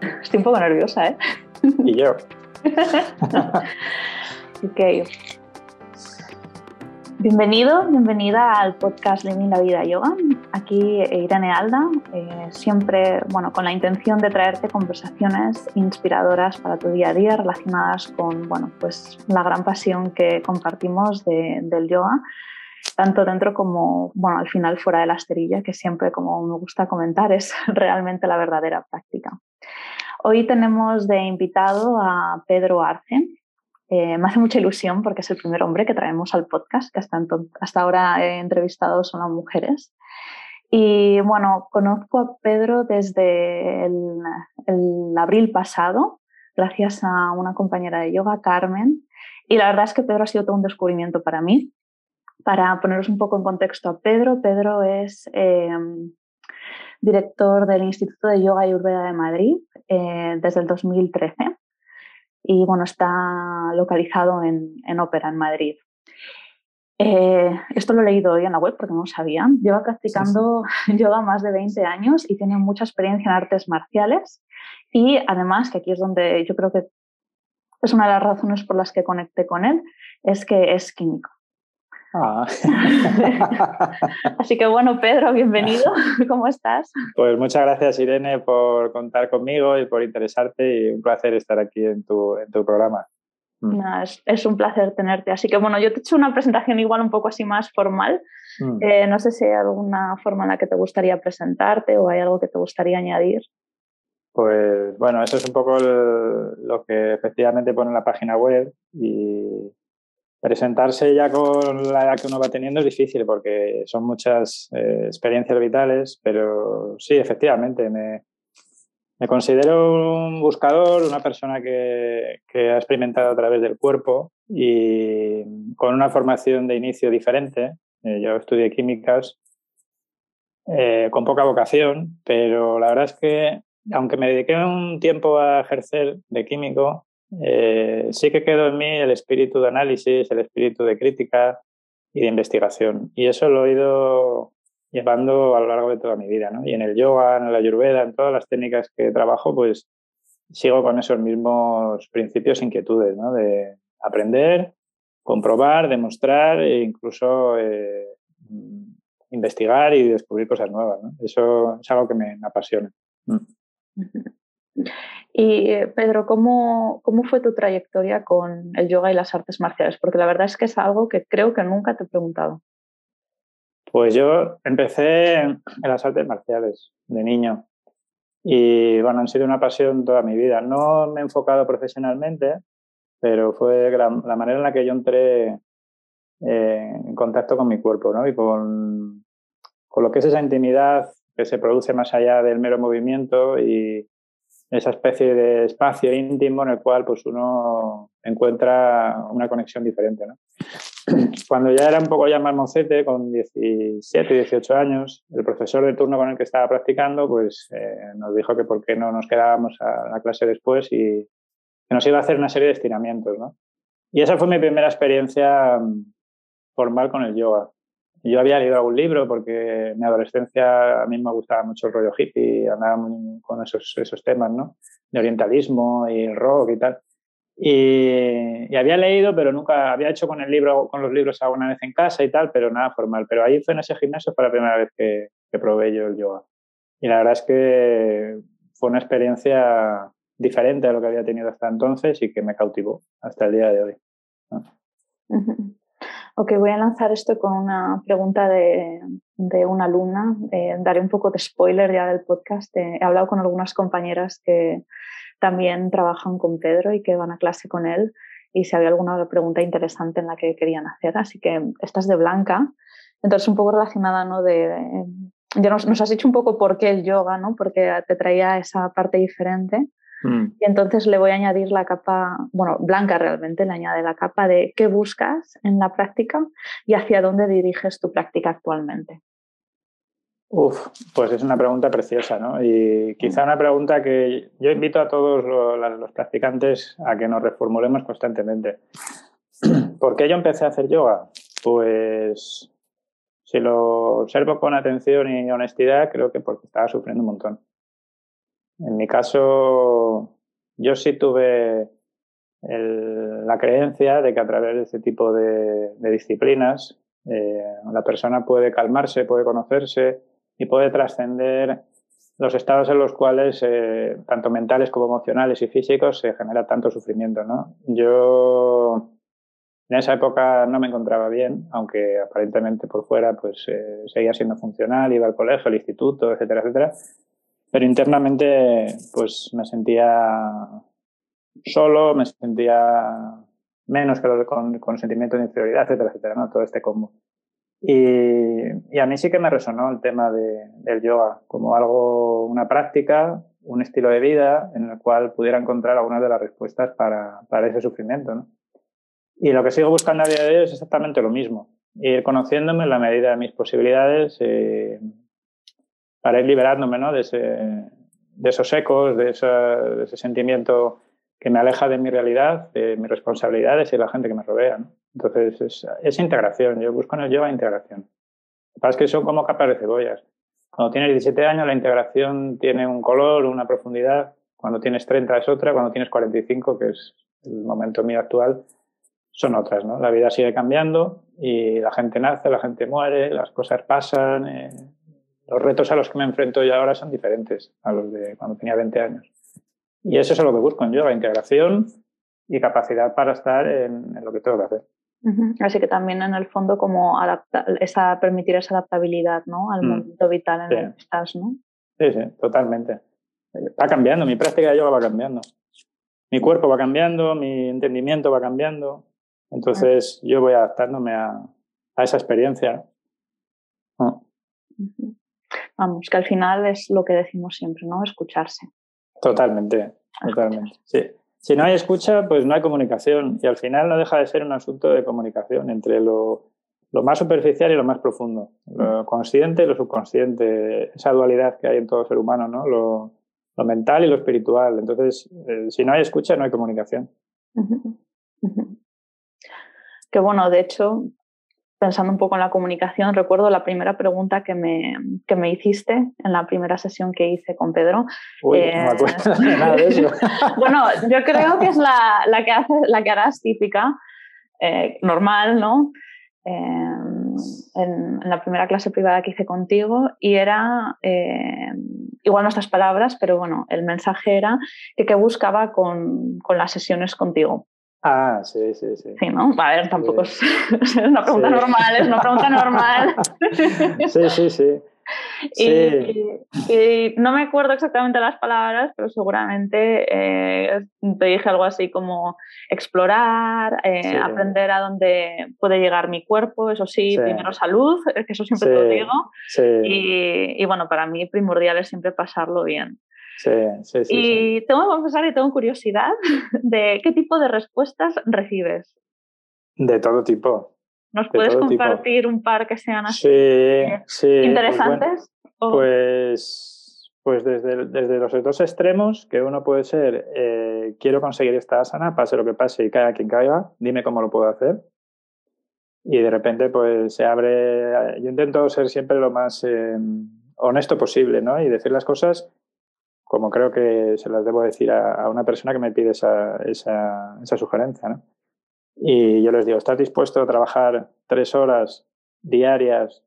Estoy un poco nerviosa, ¿eh? Y yo. ok. Bienvenido, bienvenida al podcast Living la Vida Yoga. Aquí eh, Irene Alda, eh, siempre bueno, con la intención de traerte conversaciones inspiradoras para tu día a día relacionadas con bueno, pues, la gran pasión que compartimos del yoga, tanto dentro como bueno, al final fuera de la esterilla, que siempre, como me gusta comentar, es realmente la verdadera práctica. Hoy tenemos de invitado a Pedro Arce. Eh, me hace mucha ilusión porque es el primer hombre que traemos al podcast, que hasta, ahora he entrevistado son las mujeres. Y bueno, conozco a Pedro desde el, el, abril pasado, gracias a una compañera de yoga, Carmen. Y la verdad es que Pedro ha sido todo un descubrimiento para mí. Para poneros un poco en contexto a Pedro, Pedro es eh, director del Instituto de Yoga y Urbeda de Madrid eh, desde el 2013 y bueno, está localizado en, en Ópera, en Madrid. Eh, esto lo he leído hoy en la web porque no lo sabía. Lleva practicando yoga más de 20 años y tiene mucha experiencia en artes marciales. Y además, que aquí es donde yo creo que es una de las razones por las que conecté con él, es que es químico. Ah. Así que bueno, Pedro, bienvenido. ¿Cómo estás? Pues muchas gracias, Irene, por contar conmigo y por interesarte y un placer estar aquí en tu, en tu programa. Mm. es, un placer tenerte. Así que bueno, yo te he hecho una presentación igual un poco así más formal. Mm. Eh, no sé si hay alguna forma en la que te gustaría presentarte o hay algo que te gustaría añadir. Pues bueno, eso es un poco lo que efectivamente pone en la página web y presentarse ya con la edad que uno va teniendo es difícil porque son muchas eh, experiencias vitales, pero sí, efectivamente, me, me, considero un buscador, una persona que, que, ha experimentado a través del cuerpo y con una formación de inicio diferente. Eh, yo estudié químicas eh, con poca vocación, pero la verdad es que aunque me dediqué un tiempo a ejercer de químico, eh, sí que quedó en mí el espíritu de análisis, el espíritu de crítica y de investigación. Y eso lo he ido llevando a lo largo de toda mi vida. ¿no? Y en el yoga, en la ayurveda, en todas las técnicas que trabajo, pues sigo con esos mismos principios e inquietudes, ¿no? de aprender, comprobar, demostrar e incluso eh, investigar y descubrir cosas nuevas. ¿no? Eso es algo que me, apasiona. Mm. Y eh, Pedro, ¿cómo, ¿cómo fue tu trayectoria con el yoga y las artes marciales? Porque la verdad es que es algo que creo que nunca te he preguntado. Pues yo empecé en las artes marciales de niño y bueno, han sido una pasión toda mi vida. No me he enfocado profesionalmente, pero fue la manera en la que yo entré eh, en contacto con mi cuerpo ¿no? y con, con lo que es esa intimidad que se produce más allá del mero movimiento y, esa especie de espacio íntimo en el cual pues uno encuentra una conexión diferente. ¿no? Cuando ya era un poco ya más mocete, con 17, 18 años, el profesor de turno con el que estaba practicando pues eh, nos dijo que por qué no nos quedábamos a la clase después y que nos iba a hacer una serie de estiramientos. ¿no? Y esa fue mi primera experiencia mm, formal con el yoga. Yo había leído algún libro porque en mi adolescencia a mí me gustaba mucho el rollo hippie, andaba con esos, esos temas, ¿no? De orientalismo y el rock y tal. Y, había leído, pero nunca había hecho con el libro, con los libros alguna vez en casa y tal, pero nada formal. Pero ahí fue en ese gimnasio fue la primera vez que, que probé yo el yoga. Y la verdad es que fue una experiencia diferente a lo que había tenido hasta entonces y que me cautivó hasta el día de hoy. Ok, voy a lanzar esto con una pregunta de, de una alumna. Eh, daré un poco de spoiler ya del podcast. Eh, he hablado con algunas compañeras que también trabajan con Pedro y que van a clase con él y si había alguna pregunta interesante en la que querían hacer. Así que esta es de Blanca. Entonces, un poco relacionada, ¿no? De, ya nos, nos, has dicho un poco por qué el yoga, ¿no? Porque te traía esa parte diferente. Mm. Y entonces le voy a añadir la capa, bueno, blanca realmente, le añade la capa de qué buscas en la práctica y hacia dónde diriges tu práctica actualmente. Uf, pues es una pregunta preciosa, ¿no? Y quizá una pregunta que yo invito a todos los, practicantes a que nos reformulemos constantemente. ¿Por qué yo empecé a hacer yoga? Pues si lo observo con atención y honestidad, creo que porque estaba sufriendo un montón. En mi caso, yo sí tuve la creencia de que a través de este tipo de, disciplinas eh, la persona puede calmarse, puede conocerse y puede trascender los estados en los cuales, eh, tanto mentales como emocionales y físicos, se genera tanto sufrimiento. ¿no? Yo en esa época no me encontraba bien, aunque aparentemente por fuera pues eh, seguía siendo funcional, iba al colegio, al instituto, etcétera, etcétera. Pero internamente pues me sentía solo, me sentía menos que con, con sentimiento de inferioridad, etcétera, etcétera, ¿no? Todo este combo. Y, y, a mí sí que me resonó el tema de, del yoga como algo, una práctica, un estilo de vida en el cual pudiera encontrar algunas de las respuestas para, para ese sufrimiento, ¿no? Y lo que sigo buscando a día de hoy es exactamente lo mismo. Ir conociéndome en la medida de mis posibilidades eh, para ir liberándome ¿no? de, esos ecos, de, ese sentimiento que me aleja de mi realidad, de mis responsabilidades y de la gente que me rodea. Entonces, es, es, integración. Yo busco en el yoga integración. Lo que pasa es que son como capas de cebollas. Cuando tienes 17 años, la integración tiene un color, una profundidad. Cuando tienes 30 es otra. Cuando tienes 45, que es el momento mío actual, son otras, ¿no? La vida sigue cambiando y la gente nace, la gente muere, las cosas pasan. Eh, los retos a los que me enfrento yo ahora son diferentes a los de cuando tenía 20 años. Y eso es lo que busco en yoga, integración y capacidad para estar en, lo que tengo que hacer. Así que también en el fondo como esa, permitir esa adaptabilidad ¿no? al mm. momento vital en el que estás, ¿no? Sí, sí, totalmente. Va cambiando, mi práctica de yoga va cambiando. Mi cuerpo va cambiando, mi entendimiento va cambiando. Entonces yo voy adaptándome a, a esa experiencia. Vamos, que al final es lo que decimos siempre, ¿no? Escucharse. Totalmente, totalmente. Sí. Si no hay escucha, pues no hay comunicación. Y al final no deja de ser un asunto de comunicación entre lo, lo más superficial y lo más profundo. Lo consciente y lo subconsciente. Esa dualidad que hay en todo ser humano, ¿no? Lo, lo mental y lo espiritual. Entonces, eh, si no hay escucha, no hay comunicación que bueno, de hecho, pensando un poco en la comunicación, recuerdo la primera pregunta que me, que me hiciste en la primera sesión que hice con Pedro. Uy, no me acuerdo de nada de eso. bueno, yo creo que es la, la, que, hace, la que harás típica, eh, normal, ¿no? Eh, en, la primera clase privada que hice contigo y era eh, igual nuestras palabras, pero bueno, el mensaje era que, que buscaba con, con las sesiones contigo. Ah, sí, sí, sí. Sí, ¿no? A ver, tampoco es, una pregunta normal, es una pregunta normal. Sí, sí, sí. Y, no me acuerdo exactamente las palabras, pero seguramente eh, te dije algo así como explorar, eh, aprender a dónde puede llegar mi cuerpo, eso sí, primero salud, que eso siempre te lo digo. Y, y, bueno, para mí primordial es siempre pasarlo bien. Sí, sí, sí. Y tengo que confesar que tengo curiosidad de qué tipo de respuestas recibes. De todo tipo. ¿Nos puedes compartir un par que sean así sí, pues interesantes? Pues, pues, desde, desde, los dos extremos, que uno puede ser, eh, quiero conseguir esta asana, pase lo que pase y caiga quien caiga, dime cómo lo puedo hacer. Y de repente pues se abre, yo intento ser siempre lo más eh, honesto posible, ¿no? Y decir las cosas como creo que se las debo decir a, una persona que me pide esa, esa, esa sugerencia. ¿no? Y yo les digo, ¿estás dispuesto a trabajar tres horas diarias,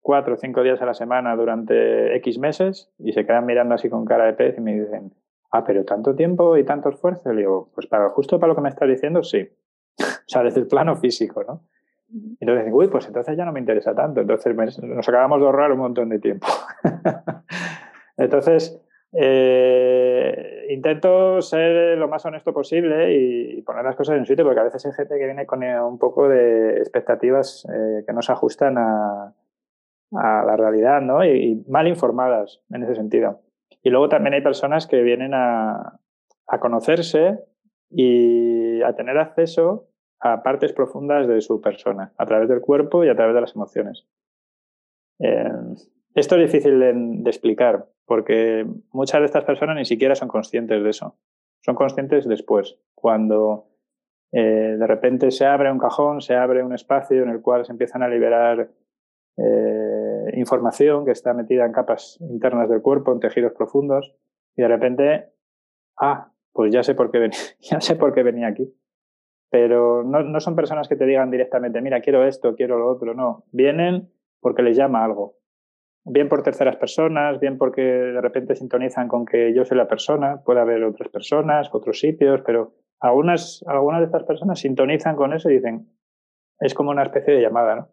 cuatro o cinco días a la semana durante X meses? Y se quedan mirando así con cara de pez y me dicen, ah, pero tanto tiempo y tanto esfuerzo. Y le digo, pues para, justo para lo que me estás diciendo, sí. o sea, desde el plano físico, ¿no? Entonces dicen, uy, pues entonces ya no me interesa tanto. Entonces nos acabamos de ahorrar un montón de tiempo. entonces, eh, intento ser lo más honesto posible y poner las cosas en su sitio, porque a veces hay gente que viene con eh, un poco de expectativas eh, que no se ajustan a, la realidad, ¿no? Y, mal informadas en ese sentido. Y luego también hay personas que vienen a conocerse y a tener acceso a partes profundas de su persona, a través del cuerpo y a través de las emociones. esto es difícil de explicar, porque muchas de estas personas ni siquiera son conscientes de eso. Son conscientes después, cuando eh, de repente se abre un cajón, se abre un espacio en el cual se empiezan a liberar eh, información que está metida en capas internas del cuerpo, en tejidos profundos, y de repente, ah, pues ya sé por qué venía, ya sé por qué venía aquí. Pero no, no son personas que te digan directamente, mira, quiero esto, quiero lo otro, no. Vienen porque les llama algo. Bien por terceras personas, bien porque de repente sintonizan con que yo soy la persona, puede haber otras personas, otros sitios, pero algunas, algunas de estas personas sintonizan con eso y dicen, es como una especie de llamada, ¿no?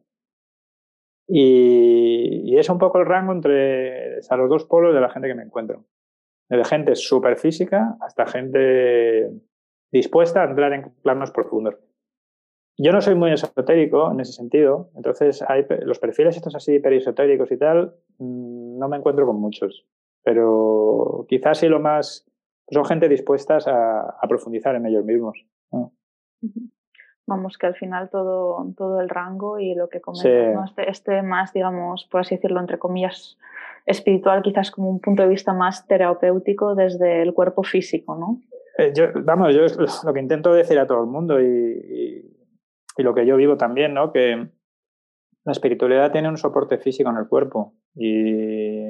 Y, es un poco el rango entre a los dos polos de la gente que me encuentro. De gente súper física hasta gente dispuesta a entrar en planos profundos. Yo no soy muy esotérico en ese sentido, entonces hay, los perfiles estos así hiperesotéricos y tal, mm, no me encuentro con muchos, pero quizás sí lo más, son gente dispuestas a, profundizar en ellos mismos. Vamos, que al final todo, todo el rango y lo que comentas, este, este, más, digamos, por así decirlo, entre comillas, espiritual, quizás como un punto de vista más terapéutico desde el cuerpo físico, ¿no? Eh, yo, vamos, yo lo que intento decir a todo el mundo y, y, lo que yo vivo también, ¿no? Que la espiritualidad tiene un soporte físico en el cuerpo y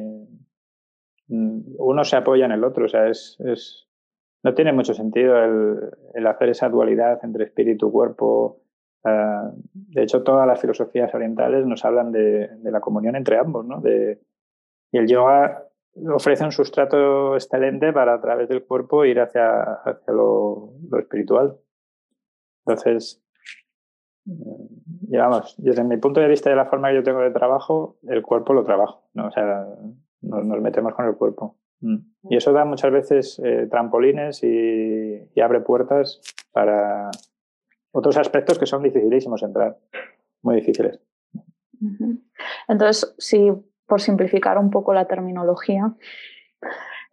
uno se apoya en el otro, o sea, es, es no tiene mucho sentido el, el, hacer esa dualidad entre espíritu y cuerpo. Uh, de hecho, todas las filosofías orientales nos hablan de, de la comunión entre ambos, ¿no? De, y el yoga ofrece un sustrato excelente para a través del cuerpo ir hacia, hacia lo, espiritual. Entonces, digamos, desde mi punto de vista y la forma que yo tengo de trabajo, el cuerpo lo trabajo, ¿no? O sea, nos, metemos con el cuerpo. Mm. Y eso da muchas veces eh, trampolines y, y, abre puertas para otros aspectos que son dificilísimos entrar, muy difíciles. Entonces, si por simplificar un poco la terminología,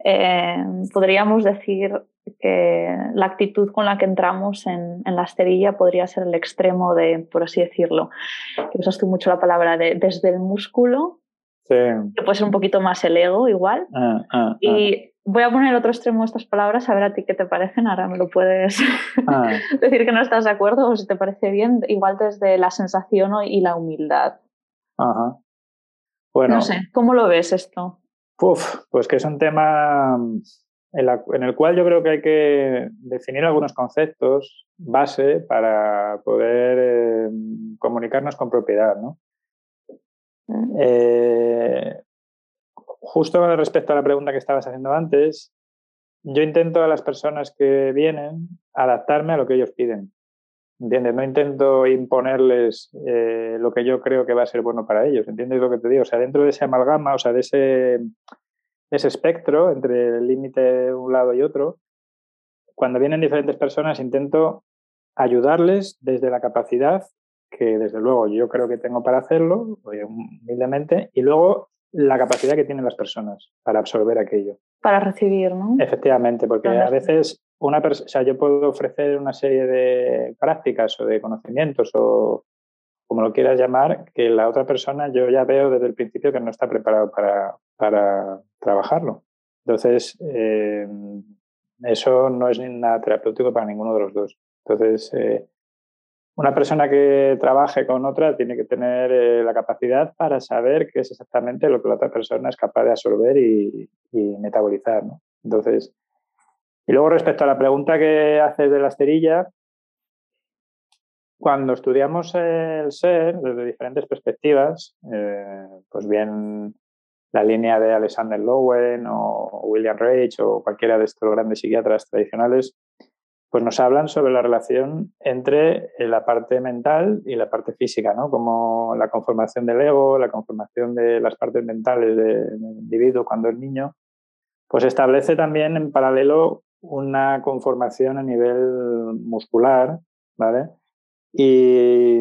eh, podríamos decir que la actitud con la que entramos en, la esterilla podría ser el extremo de, por así decirlo, que usaste mucho la palabra de desde el músculo, que puede ser un poquito más el ego igual. Ah, ah, ah. y voy a poner otro extremo de estas palabras, a ver a ti qué te parecen, ahora me lo puedes decir que no estás de acuerdo o si te parece bien, igual desde la sensación y la humildad. Ajá. Bueno, no sé, ¿cómo lo ves esto? pues que es un tema en, el cual yo creo que hay que definir algunos conceptos base para poder eh, comunicarnos con propiedad. ¿no? Mm. Eh, justo respecto a la pregunta que estabas haciendo antes, yo intento a las personas que vienen adaptarme a lo que ellos piden. ¿Entiendes? No intento imponerles eh, lo que yo creo que va a ser bueno para ellos. ¿Entiendes lo que te digo? O sea, dentro de ese amalgama, o sea, de ese, ese espectro entre el límite de un lado y otro, cuando vienen diferentes personas intento ayudarles desde la capacidad que desde luego yo creo que tengo para hacerlo, humildemente, y luego la capacidad que tienen las personas para absorber aquello. Para recibir, ¿no? Efectivamente, porque a veces una o sea, yo puedo ofrecer una serie de prácticas o de conocimientos o como lo quieras llamar, que la otra persona yo ya veo desde el principio que no está preparado para, para trabajarlo. Entonces, eh, eso no es nada terapéutico para ninguno de los dos. Entonces, eh, una persona que trabaje con otra tiene que tener eh, la capacidad para saber qué es exactamente lo que la otra persona es capaz de absorber y, metabolizar. ¿no? Entonces, y luego respecto a la pregunta que haces de la esterilla, cuando estudiamos el ser desde diferentes perspectivas, pues bien la línea de Alexander Lowen o William Reich o cualquiera de estos grandes psiquiatras tradicionales, pues nos hablan sobre la relación entre la parte mental y la parte física, ¿no? Como la conformación del ego, la conformación de las partes mentales del individuo cuando es niño, pues establece también en paralelo una conformación a nivel muscular, ¿vale? Y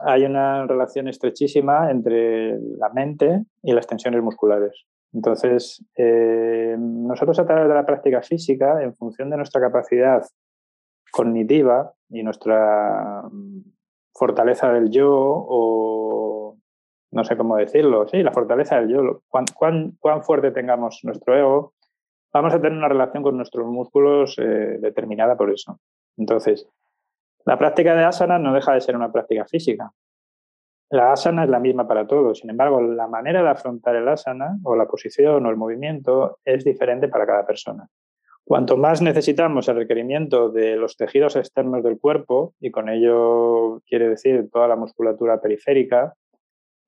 hay una relación estrechísima entre la mente y las tensiones musculares. Entonces, eh, nosotros a través de la práctica física, en función de nuestra capacidad cognitiva y nuestra fortaleza del yo o no sé cómo decirlo, sí, la fortaleza del yo, cuán, cuán fuerte tengamos nuestro ego, vamos a tener una relación con nuestros músculos eh, determinada por eso. Entonces, la práctica de asana no deja de ser una práctica física. la asana es la misma para todos. Sin embargo, la manera de afrontar el asana o la posición o el movimiento es diferente para cada persona. Cuanto más necesitamos el requerimiento de los tejidos externos del cuerpo, y con ello quiere decir toda la musculatura periférica,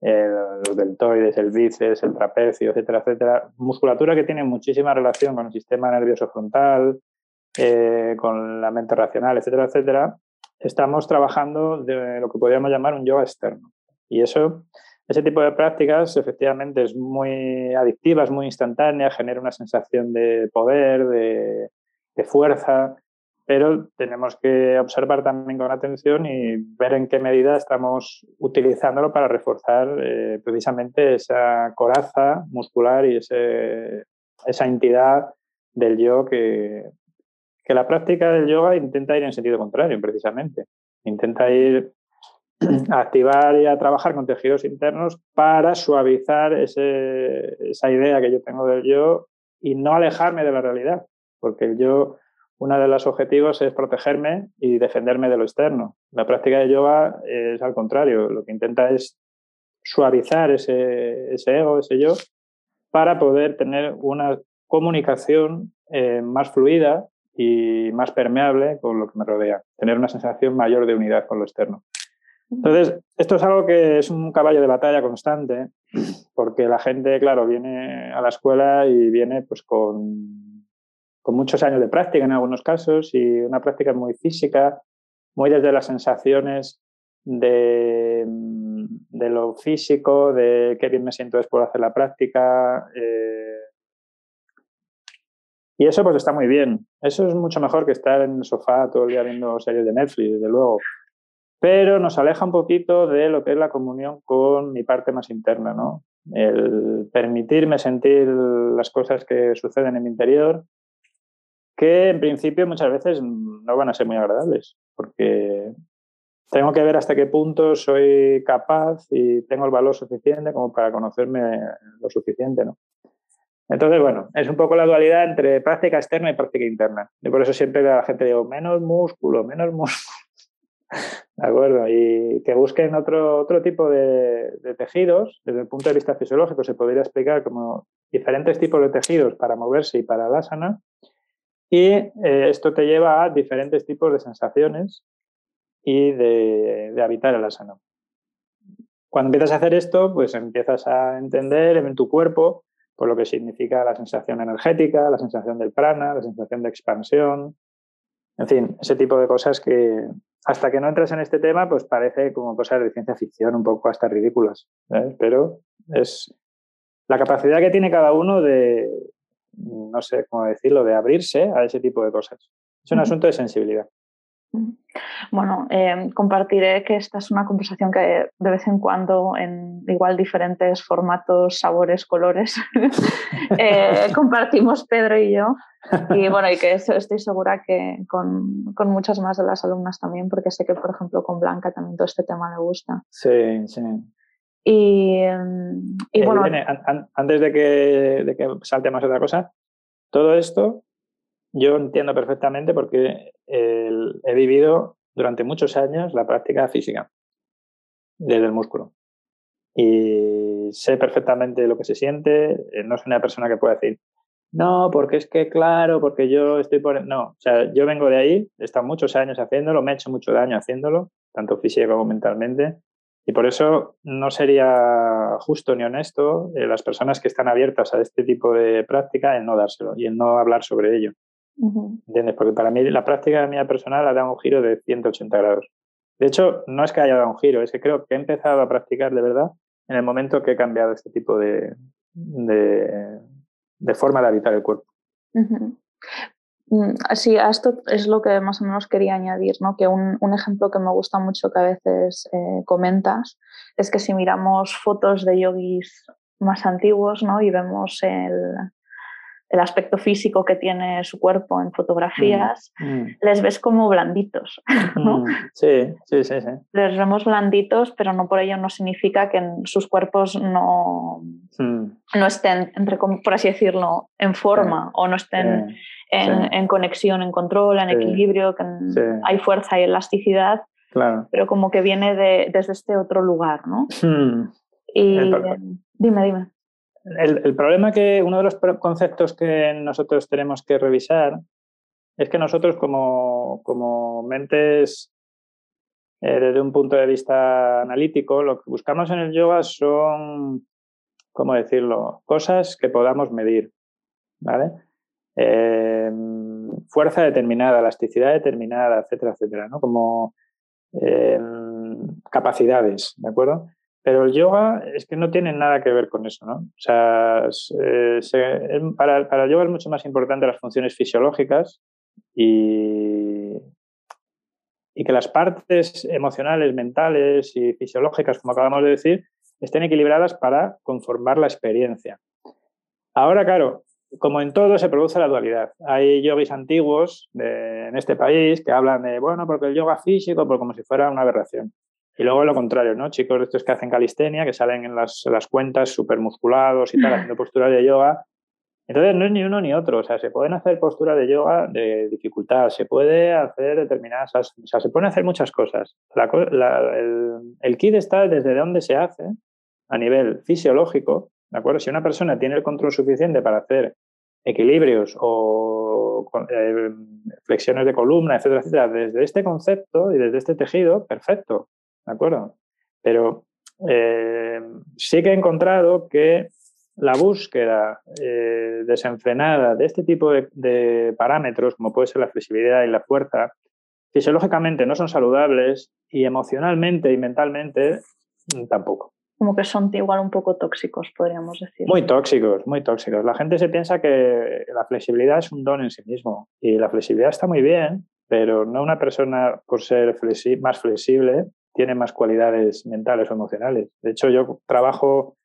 los deltoides, el bíceps, el trapecio, etcétera, etcétera, musculatura que tiene muchísima relación con el sistema nervioso frontal, eh, con la mente racional, etcétera, etcétera, estamos trabajando de lo que podríamos llamar un yoga externo. Y eso, ese tipo de prácticas efectivamente es muy adictiva, es muy instantánea, genera una sensación de poder, de, fuerza, pero tenemos que observar también con atención y ver en qué medida estamos utilizándolo para reforzar eh, precisamente esa coraza muscular y ese, esa entidad del yo que, que la práctica del yoga intenta ir en sentido contrario, precisamente. Intenta ir a activar y a trabajar con tejidos internos para suavizar esa idea que yo tengo del yo y no alejarme de la realidad, porque el yo, uno de los objetivos es protegerme y defenderme de lo externo. La práctica de yoga es al contrario, lo que intenta es suavizar ese, ego, ese yo, para poder tener una comunicación eh, más fluida y más permeable con lo que me rodea, tener una sensación mayor de unidad con lo externo. Entonces, esto es algo que es un caballo de batalla constante, porque la gente, claro, viene a la escuela y viene pues con, con muchos años de práctica en algunos casos y una práctica muy física, muy desde las sensaciones de, de lo físico, de qué bien me siento después de hacer la práctica. Eh, y eso pues está muy bien. Eso es mucho mejor que estar en el sofá todo el día viendo series de Netflix, desde luego pero nos aleja un poquito de lo que es la comunión con mi parte más interna, ¿no? El permitirme sentir las cosas que suceden en mi interior, que en principio muchas veces no van a ser muy agradables, porque tengo que ver hasta qué punto soy capaz y tengo el valor suficiente como para conocerme lo suficiente, ¿no? Entonces, bueno, es un poco la dualidad entre práctica externa y práctica interna. Y por eso siempre la gente digo, menos músculo, menos músculo. De acuerdo, y que busquen otro, otro tipo de, tejidos, desde el punto de vista fisiológico, se podría explicar como diferentes tipos de tejidos para moverse y para la asana, y eh, esto te lleva a diferentes tipos de sensaciones y de, de habitar el asana. Cuando empiezas a hacer esto, pues empiezas a entender en tu cuerpo por lo que significa la sensación energética, la sensación del prana, la sensación de expansión, en fin, ese tipo de cosas que, hasta que no entras en este tema, pues parece como cosas de ciencia ficción, un poco hasta ridículas. ¿eh? Pero es la capacidad que tiene cada uno de, no sé cómo decirlo, de abrirse a ese tipo de cosas. Es un asunto de sensibilidad. Bueno, eh, compartiré que esta es una conversación que de vez en cuando, en igual diferentes formatos, sabores, colores, eh, compartimos Pedro y yo. Y bueno, y que estoy segura que con, con, muchas más de las alumnas también, porque sé que, por ejemplo, con Blanca también todo este tema le gusta. Sí, sí. Y, y bueno. antes de que, de que salte más otra cosa, todo esto yo entiendo perfectamente porque he vivido durante muchos años la práctica física desde el músculo. Y sé perfectamente lo que se siente. Eh, no soy una persona que pueda decir, no, porque es que claro, porque yo estoy por... No, o sea, yo vengo de ahí, he estado muchos años haciéndolo, me he hecho mucho daño haciéndolo, tanto físico como mentalmente. Y por eso no sería justo ni honesto eh, las personas que están abiertas a este tipo de práctica en no dárselo y en no hablar sobre ello. ¿Entiendes? Porque para mí la práctica mía personal ha dado un giro de 180 grados. De hecho, no es que haya dado un giro, es que creo que he empezado a practicar de verdad en el momento que he cambiado este tipo de, de, forma de habitar el cuerpo. Mm, sí, a esto es lo que más o menos quería añadir, ¿no? que un, un ejemplo que me gusta mucho que a veces eh, comentas es que si miramos fotos de yogis más antiguos ¿no? y vemos el, el aspecto físico que tiene su cuerpo en fotografías, mm, mm. les ves como blanditos. ¿no? Mm, sí, sí, sí, sí, Les vemos blanditos, pero no por ello no significa que sus cuerpos no, no estén, entre, por así decirlo, en forma o no estén en, en, conexión, en control, en equilibrio, que hay fuerza y elasticidad. Claro. Pero como que viene de, desde este otro lugar, ¿no? Y dime, dime. El, problema que uno de los conceptos que nosotros tenemos que revisar es que nosotros como, como mentes eh, desde un punto de vista analítico, lo que buscamos en el yoga son, ¿cómo decirlo?, cosas que podamos medir, ¿vale? Eh, fuerza determinada, elasticidad determinada, etcétera, etcétera, ¿no? Como eh, capacidades, ¿de acuerdo? Pero el yoga es que no tiene nada que ver con eso, ¿no? O sea, para, para el yoga es mucho más importante las funciones fisiológicas y, que las partes emocionales, mentales y fisiológicas, como acabamos de decir, estén equilibradas para conformar la experiencia. Ahora, claro, como en todo se produce la dualidad. Hay yogis antiguos en este país que hablan de, bueno, porque el yoga físico, pues como si fuera una aberración. Y luego lo contrario, ¿no? Chicos estos que hacen calistenia, que salen en las, las cuentas súper musculados y tal, haciendo posturas de yoga, entonces no es ni uno ni otro, o sea, se pueden hacer posturas de yoga de dificultad, se puede hacer determinadas, o sea, se pueden hacer muchas cosas. el, el, kit está desde dónde se hace a nivel fisiológico, ¿de acuerdo? Si una persona tiene el control suficiente para hacer equilibrios o eh, flexiones de columna, etcétera, etcétera, desde este concepto y desde este tejido, perfecto, ¿de acuerdo? Pero eh, sí que he encontrado que la búsqueda eh, desenfrenada de este tipo de, parámetros, como puede ser la flexibilidad y la fuerza, fisiológicamente no son saludables y emocionalmente y mentalmente mm, tampoco. Como que son igual un poco tóxicos, podríamos decir. Muy tóxicos, muy tóxicos. La gente se piensa que la flexibilidad es un don en sí mismo y la flexibilidad está muy bien, pero no una persona por ser más flexible tiene más cualidades mentales o emocionales. De hecho, yo trabajo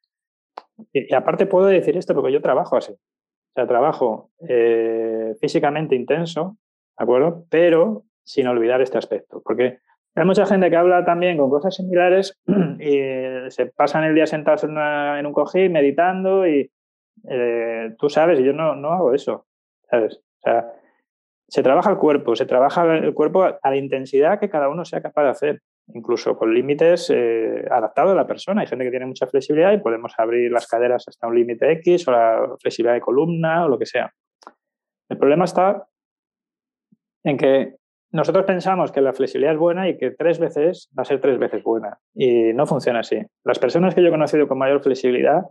y, aparte puedo decir esto porque yo trabajo así. O sea, trabajo eh, físicamente intenso, ¿de acuerdo? Pero sin olvidar este aspecto. Porque hay mucha gente que habla también con cosas similares y se pasan el día sentados en, un cojín meditando y eh, tú sabes, yo no, no hago eso, ¿sabes? O sea, se trabaja el cuerpo, se trabaja el cuerpo a la intensidad que cada uno sea capaz de hacer incluso con límites eh, adaptados a la persona. Hay gente que tiene mucha flexibilidad y podemos abrir las caderas hasta un límite X o la flexibilidad de columna o lo que sea. El problema está en que nosotros pensamos que la flexibilidad es buena y que tres veces va a ser tres veces buena. Y no funciona así. Las personas que yo he conocido con mayor flexibilidad,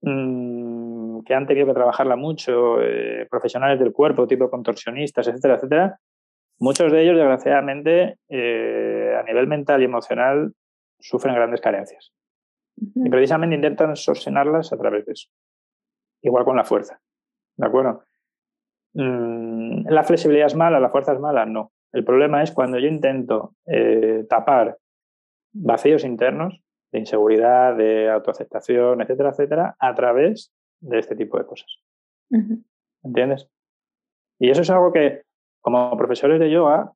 mm, que han tenido que trabajarla mucho, eh, profesionales del cuerpo, tipo contorsionistas, etcétera, etcétera, Muchos de ellos, desgraciadamente, eh, a nivel mental y emocional, sufren grandes carencias. Y precisamente intentan solucionarlas a través de eso. Igual con la fuerza. ¿De acuerdo? Mm, ¿La flexibilidad es mala? ¿La fuerza es mala? No. El problema es cuando yo intento eh, tapar vacíos internos de inseguridad, de autoaceptación, etcétera, etcétera, a través de este tipo de cosas. ¿Entiendes? Y eso es algo que como profesores de yoga,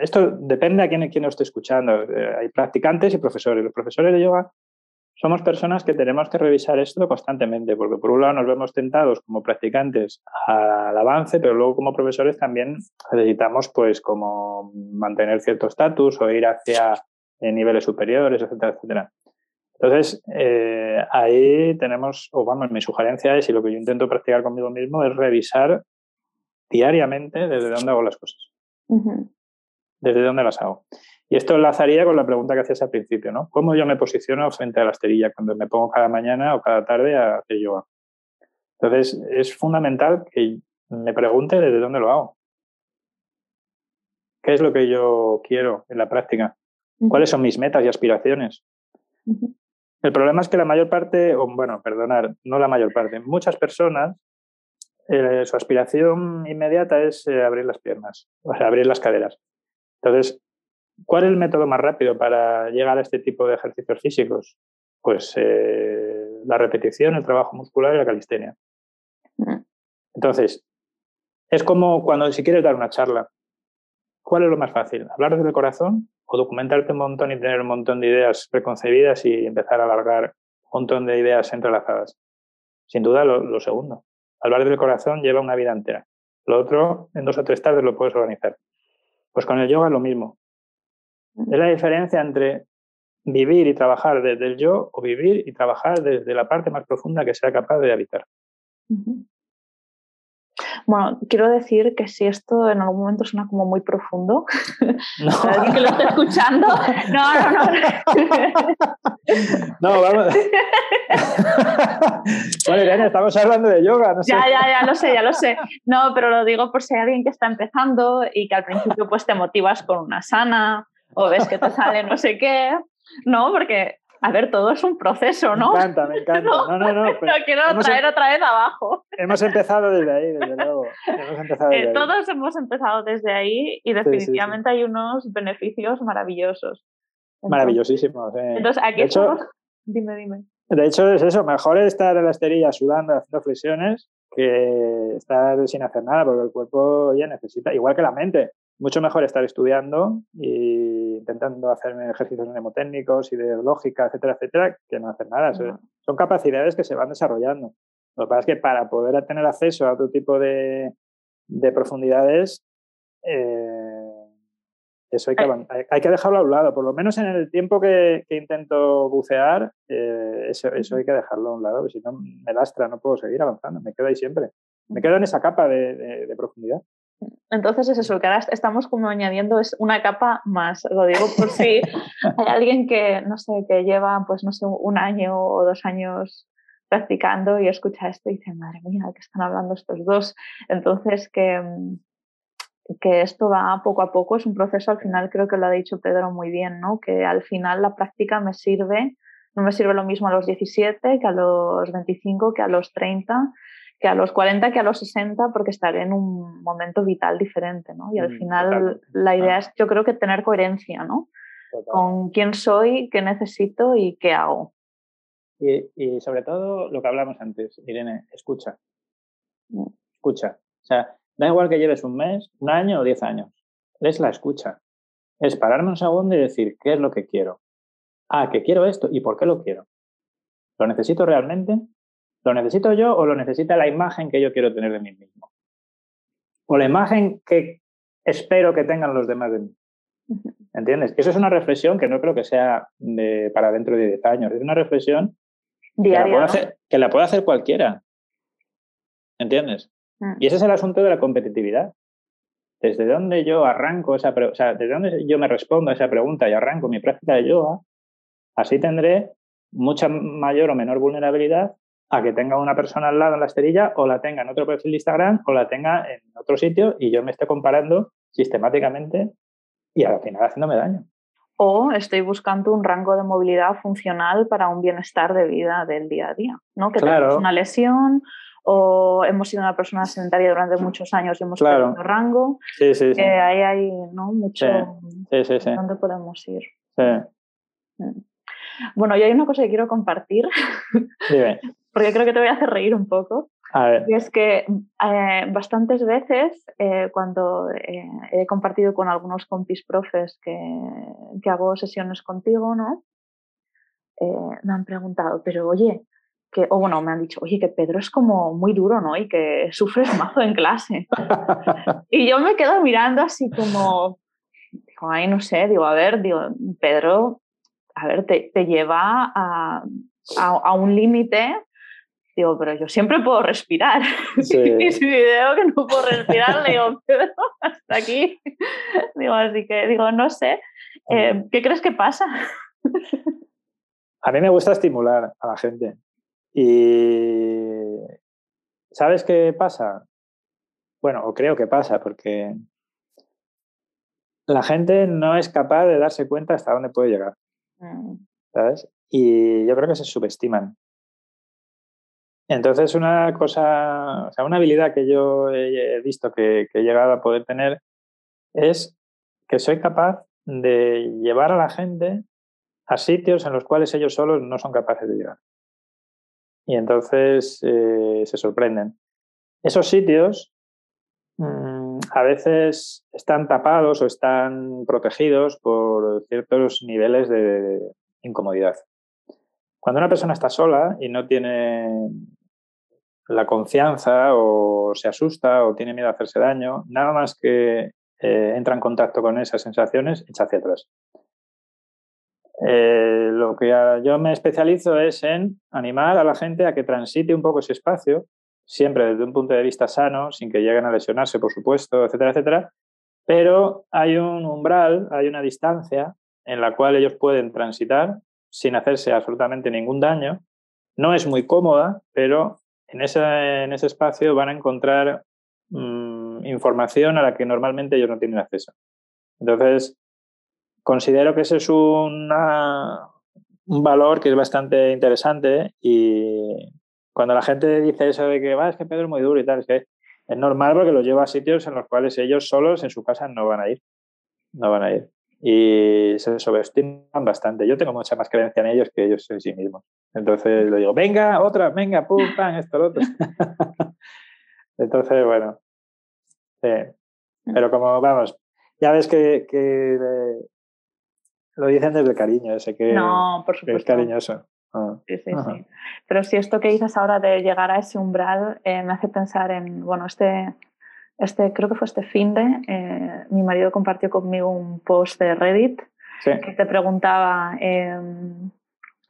esto depende a quién, quién lo esté escuchando. Eh, hay practicantes y profesores. Los profesores de yoga somos personas que tenemos que revisar esto constantemente, porque por un lado nos vemos tentados como practicantes al avance, pero luego como profesores también necesitamos pues como mantener cierto estatus o ir hacia eh, niveles superiores, etcétera, etcétera. Entonces, eh, ahí tenemos, o vamos, mi sugerencia es, y lo que yo intento practicar conmigo mismo, es revisar diariamente desde dónde hago las cosas. Desde dónde las hago. Y esto enlazaría con la pregunta que hacías al principio, ¿no? ¿Cómo yo me posiciono frente a la esterilla cuando me pongo cada mañana o cada tarde a hacer yoga? Entonces, es fundamental que me pregunte desde dónde lo hago. ¿Qué es lo que yo quiero en la práctica? ¿Cuáles son mis metas y aspiraciones? El problema es que la mayor parte, o bueno, perdonar, no la mayor parte, muchas personas eh, su aspiración inmediata es eh, abrir las piernas, o sea, abrir las caderas. Entonces, ¿cuál es el método más rápido para llegar a este tipo de ejercicios físicos? Pues eh, la repetición, el trabajo muscular y la calistenia. Mm. Entonces, es como cuando si quieres dar una charla. ¿Cuál es lo más fácil? ¿Hablar desde el corazón o documentarte un montón y tener un montón de ideas preconcebidas y empezar a alargar un montón de ideas entrelazadas? Sin duda, lo segundo. Hablar del corazón lleva una vida entera. Lo otro, en dos o tres tardes lo puedes organizar. Pues con el yoga lo mismo. Es la diferencia entre vivir y trabajar desde el yo o vivir y trabajar desde la parte más profunda que sea capaz de habitar. Bueno, quiero decir que si esto en algún momento suena como muy profundo, no. alguien que lo esté escuchando, no, no, no. No, vamos. bueno, Irene, estamos hablando de yoga, no sé. Ya, ya, ya lo sé, ya lo sé. No, pero lo digo por si hay alguien que está empezando y que al principio pues te motivas con una sana o ves que te sale no sé qué, ¿no? Porque a ver, todo es un proceso, ¿no? Me encanta, me encanta. No, no, no. Lo quiero traer em- otra vez abajo. Hemos empezado desde ahí, desde luego. Eh, todos hemos empezado desde ahí y definitivamente hay unos beneficios maravillosos. Maravillosísimos. Eh. Entonces, aquí estamos... Dime, dime. De hecho, es eso. Mejor estar en la esterilla sudando, haciendo flexiones, que estar sin hacer nada, porque el cuerpo ya necesita, igual que la mente mucho mejor estar estudiando e intentando hacer ejercicios mnemotécnicos y de lógica, etcétera, etcétera, que no hacer nada. Son capacidades que se van desarrollando. Lo que pasa es que para poder tener acceso a otro tipo de, profundidades, eh, eso hay que, hay, que dejarlo a un lado. Por lo menos en el tiempo que, intento bucear, eh, eso, eso, hay que dejarlo a un lado, si no me lastra, no puedo seguir avanzando, me quedo ahí siempre. Me quedo en esa capa de profundidad. Entonces es eso, que ahora estamos como añadiendo es una capa más, lo digo por si hay alguien que, no sé, que lleva, pues no sé, un año o dos años practicando y escucha esto y dice, madre mía, ¿qué están hablando estos dos? Entonces que, que esto va poco a poco, es un proceso, al final creo que lo ha dicho Pedro muy bien, ¿no? Que al final la práctica me sirve, no me sirve lo mismo a los 17 que a los 25, que a los 30 que a los 40 que a los 60 porque estaré en un momento vital diferente, ¿no? Y al mm, final la idea es, yo creo que tener coherencia, ¿no? Con quién soy, qué necesito y qué hago. Y, sobre todo lo que hablamos antes, Irene, escucha. Mm. Escucha. O sea, da igual que lleves un mes, un año o diez años. Es la escucha. Es pararme un segundo y decir, ¿qué es lo que quiero? Ah, que quiero esto. ¿Y por qué lo quiero? ¿Lo necesito realmente? ¿Lo necesito yo o lo necesita la imagen que yo quiero tener de mí mismo? O la imagen que espero que tengan los demás de mí. ¿Entiendes? Eso es una reflexión que no creo que sea de, para dentro de 10 años. Es una reflexión que, la puede hacer, que la puede hacer cualquiera. ¿Entiendes? Mm. Y ese es el asunto de la competitividad. Desde dónde yo arranco esa o sea, desde dónde yo me respondo a esa pregunta y arranco mi práctica de yoga, así tendré mucha mayor o menor vulnerabilidad a que tenga una persona al lado en la esterilla o la tenga en otro perfil de Instagram o la tenga en otro sitio y yo me esté comparando sistemáticamente y al final haciéndome daño. O estoy buscando un rango de movilidad funcional para un bienestar de vida del día a día, ¿no? Que tenemos una lesión o hemos sido una persona sedentaria durante muchos años y hemos claro. perdido rango. Sí, sí, sí. ahí hay ¿no? mucho sí, sí, sí, dónde podemos ir. Sí. Mm. Bueno, y hay una cosa que quiero compartir. Dime porque creo que te voy a hacer reír un poco. Y es que eh, bastantes veces eh, cuando eh, he compartido con algunos compis profes que, que hago sesiones contigo, ¿no? me han preguntado, pero oye, que, o bueno, me han dicho, oye, que Pedro es como muy duro, ¿no? Y que sufres mazo en clase. y yo me quedo mirando así como, digo, ay, no sé, digo, a ver, digo, Pedro, a ver, te, te lleva a, a, a un límite Digo, pero yo siempre puedo respirar. y si veo que no puedo respirar, le digo, pero hasta aquí. Digo, así que digo, no sé. Eh, ¿Qué crees que pasa? a mí me gusta estimular a la gente. Y ¿sabes qué pasa? Bueno, o creo que pasa, porque la gente no es capaz de darse cuenta hasta dónde puede llegar. Mm. ¿Sabes? Y yo creo que se subestiman. Entonces, una cosa, o sea, una habilidad que yo he visto que, he llegado a poder tener es que soy capaz de llevar a la gente a sitios en los cuales ellos solos no son capaces de llegar. Y entonces eh, se sorprenden. Esos sitios mm, a veces están tapados o están protegidos por ciertos niveles de incomodidad. Cuando una persona está sola y no tiene la confianza o se asusta o tiene miedo a hacerse daño, nada más que eh, entra en contacto con esas sensaciones, echa hacia atrás. Eh, lo que yo me especializo es en animar a la gente a que transite un poco ese espacio, siempre desde un punto de vista sano, sin que lleguen a lesionarse, por supuesto, etcétera, etcétera. Pero hay un umbral, hay una distancia en la cual ellos pueden transitar sin hacerse absolutamente ningún daño. No es muy cómoda, pero en ese, en ese espacio van a encontrar mm, información a la que normalmente ellos no tienen acceso. Entonces, considero que ese es una, un valor que es bastante interesante y cuando la gente dice eso de que va, es que Pedro es muy duro y tal, es que es normal porque lo lleva a sitios en los cuales ellos solos en su casa no van a ir. No van a ir. Y se sobreestiman bastante. Yo tengo mucha más creencia en ellos que ellos en sí mismos. Entonces le digo, venga, otra, venga, pum, pam, esto, lo otro. Entonces, bueno. Pero como vamos, ya ves que, lo dicen desde el cariño, ese que, no, por supuesto. es cariñoso. Ah, sí, sí, sí. Pero si esto que dices ahora de llegar a ese umbral eh, me hace pensar en, bueno, este, este, creo que fue este fin de, eh, mi marido compartió conmigo un post de Reddit que te preguntaba em,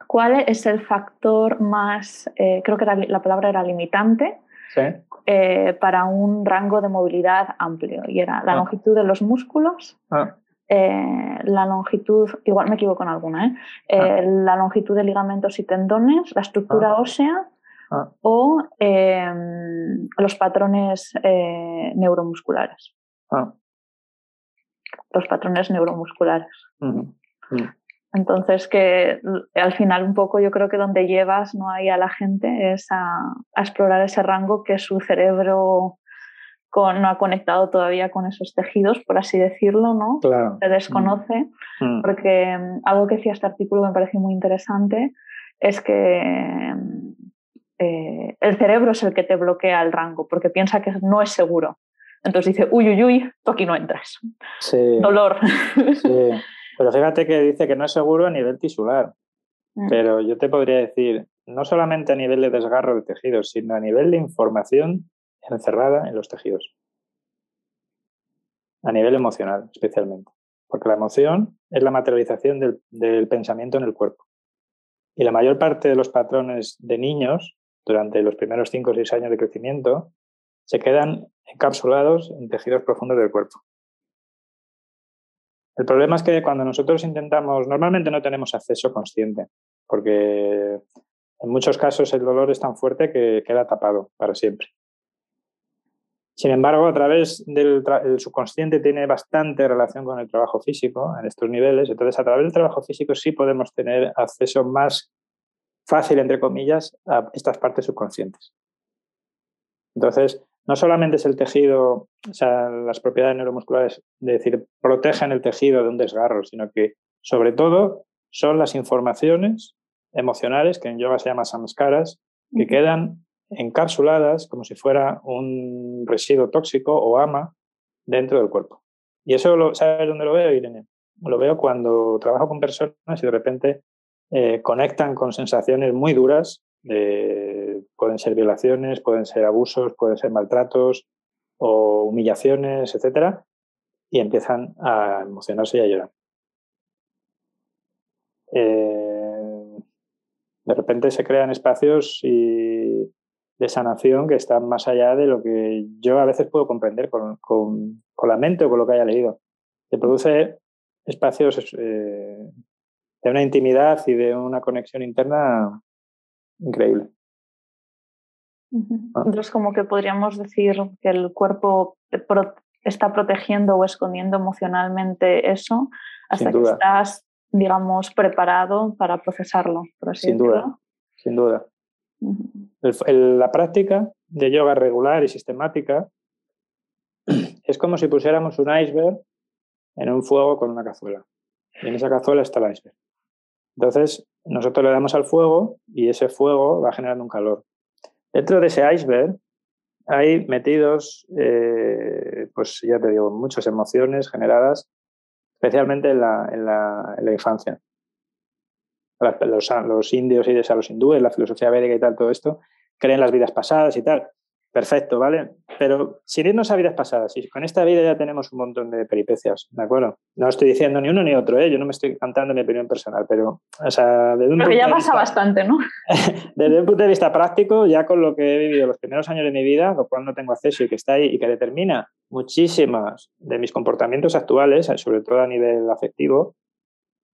cuál es el factor más, eh, creo que la palabra era limitante, para un rango de movilidad amplio y era la ah. longitud de los músculos, ah. Eh, la longitud, igual me equivoco en alguna, ¿eh? Ah. Eh, la longitud de ligamentos y tendones, la estructura ah. ósea ah. o em, los patrones neuromusculares. Los patrones neuromusculares. Entonces, que al final un poco yo creo que donde llevas no hay a la gente es a, a explorar ese rango que su cerebro no ha conectado todavía con esos tejidos, por así decirlo, ¿no? Se desconoce, mm. porque mm, algo que decía este artículo me parece muy interesante es que mm, eh, el cerebro es el que te bloquea el rango, porque piensa que no es seguro. Entonces dice, uy, uy, uy, tú aquí no entras. Dolor. Sí. Pero fíjate que dice que no es seguro a nivel tisular. Pero yo te podría decir, no solamente a nivel de desgarro de tejidos, sino a nivel de información encerrada en los tejidos. A nivel emocional, especialmente. Porque la emoción es la materialización del, pensamiento en el cuerpo. Y la mayor parte de los patrones de niños, durante los primeros 5 o 6 años de crecimiento, se quedan encapsulados en tejidos profundos del cuerpo. El problema es que cuando nosotros intentamos, normalmente no tenemos acceso consciente, porque en muchos casos el dolor es tan fuerte que queda tapado para siempre. Sin embargo, a través del subconsciente tiene bastante relación con el trabajo físico en estos niveles. Entonces, a través del trabajo físico sí podemos tener acceso más fácil, entre comillas, a estas partes subconscientes. Entonces, no solamente es el tejido, o sea, las propiedades neuromusculares, es decir, protegen el tejido de un desgarro, sino que sobre todo son las informaciones emocionales, que en yoga se llama samskaras, que quedan encapsuladas como si fuera un residuo tóxico o ama dentro del cuerpo. Y eso, lo, ¿sabes dónde lo veo, Irene? Lo veo cuando trabajo con personas y de repente eh, conectan con sensaciones muy duras, pueden ser violaciones, pueden ser abusos, pueden ser maltratos o humillaciones, etcétera, y empiezan a emocionarse y a llorar. Eh, de repente se crean espacios y de sanación que están más allá de lo que yo a veces puedo comprender con, con, la mente o con lo que haya leído. Se produce espacios eh, de una intimidad y de una conexión interna increíble. Ah. Entonces, como que podríamos decir que el cuerpo está protegiendo o escondiendo emocionalmente eso hasta que estás, digamos, preparado para procesarlo, por así sin duda, sin duda la práctica de yoga regular y sistemática es como si pusiéramos un iceberg en un fuego con una cazuela. Y en esa cazuela está el iceberg. Entonces, nosotros le damos al fuego y ese fuego va generando un calor. Dentro de ese iceberg hay metidos, eh, pues ya te digo, muchas emociones generadas, especialmente en la, en la infancia los, indios y los hindúes, la filosofía védica y tal, todo esto, creen las vidas pasadas y tal. Perfecto, ¿vale? Pero sin irnos a vidas pasadas, y con esta vida ya tenemos un montón de peripecias, ¿de acuerdo? No estoy diciendo ni uno ni otro, ¿eh? Yo no me estoy cantando mi opinión personal, pero, o sea, desde un pero ya pasa bastante, ¿no? desde un punto de vista práctico, ya con lo que he vivido los primeros años de mi vida, lo cual no tengo acceso y que está ahí y que determina muchísimas de mis comportamientos actuales, sobre todo a nivel afectivo,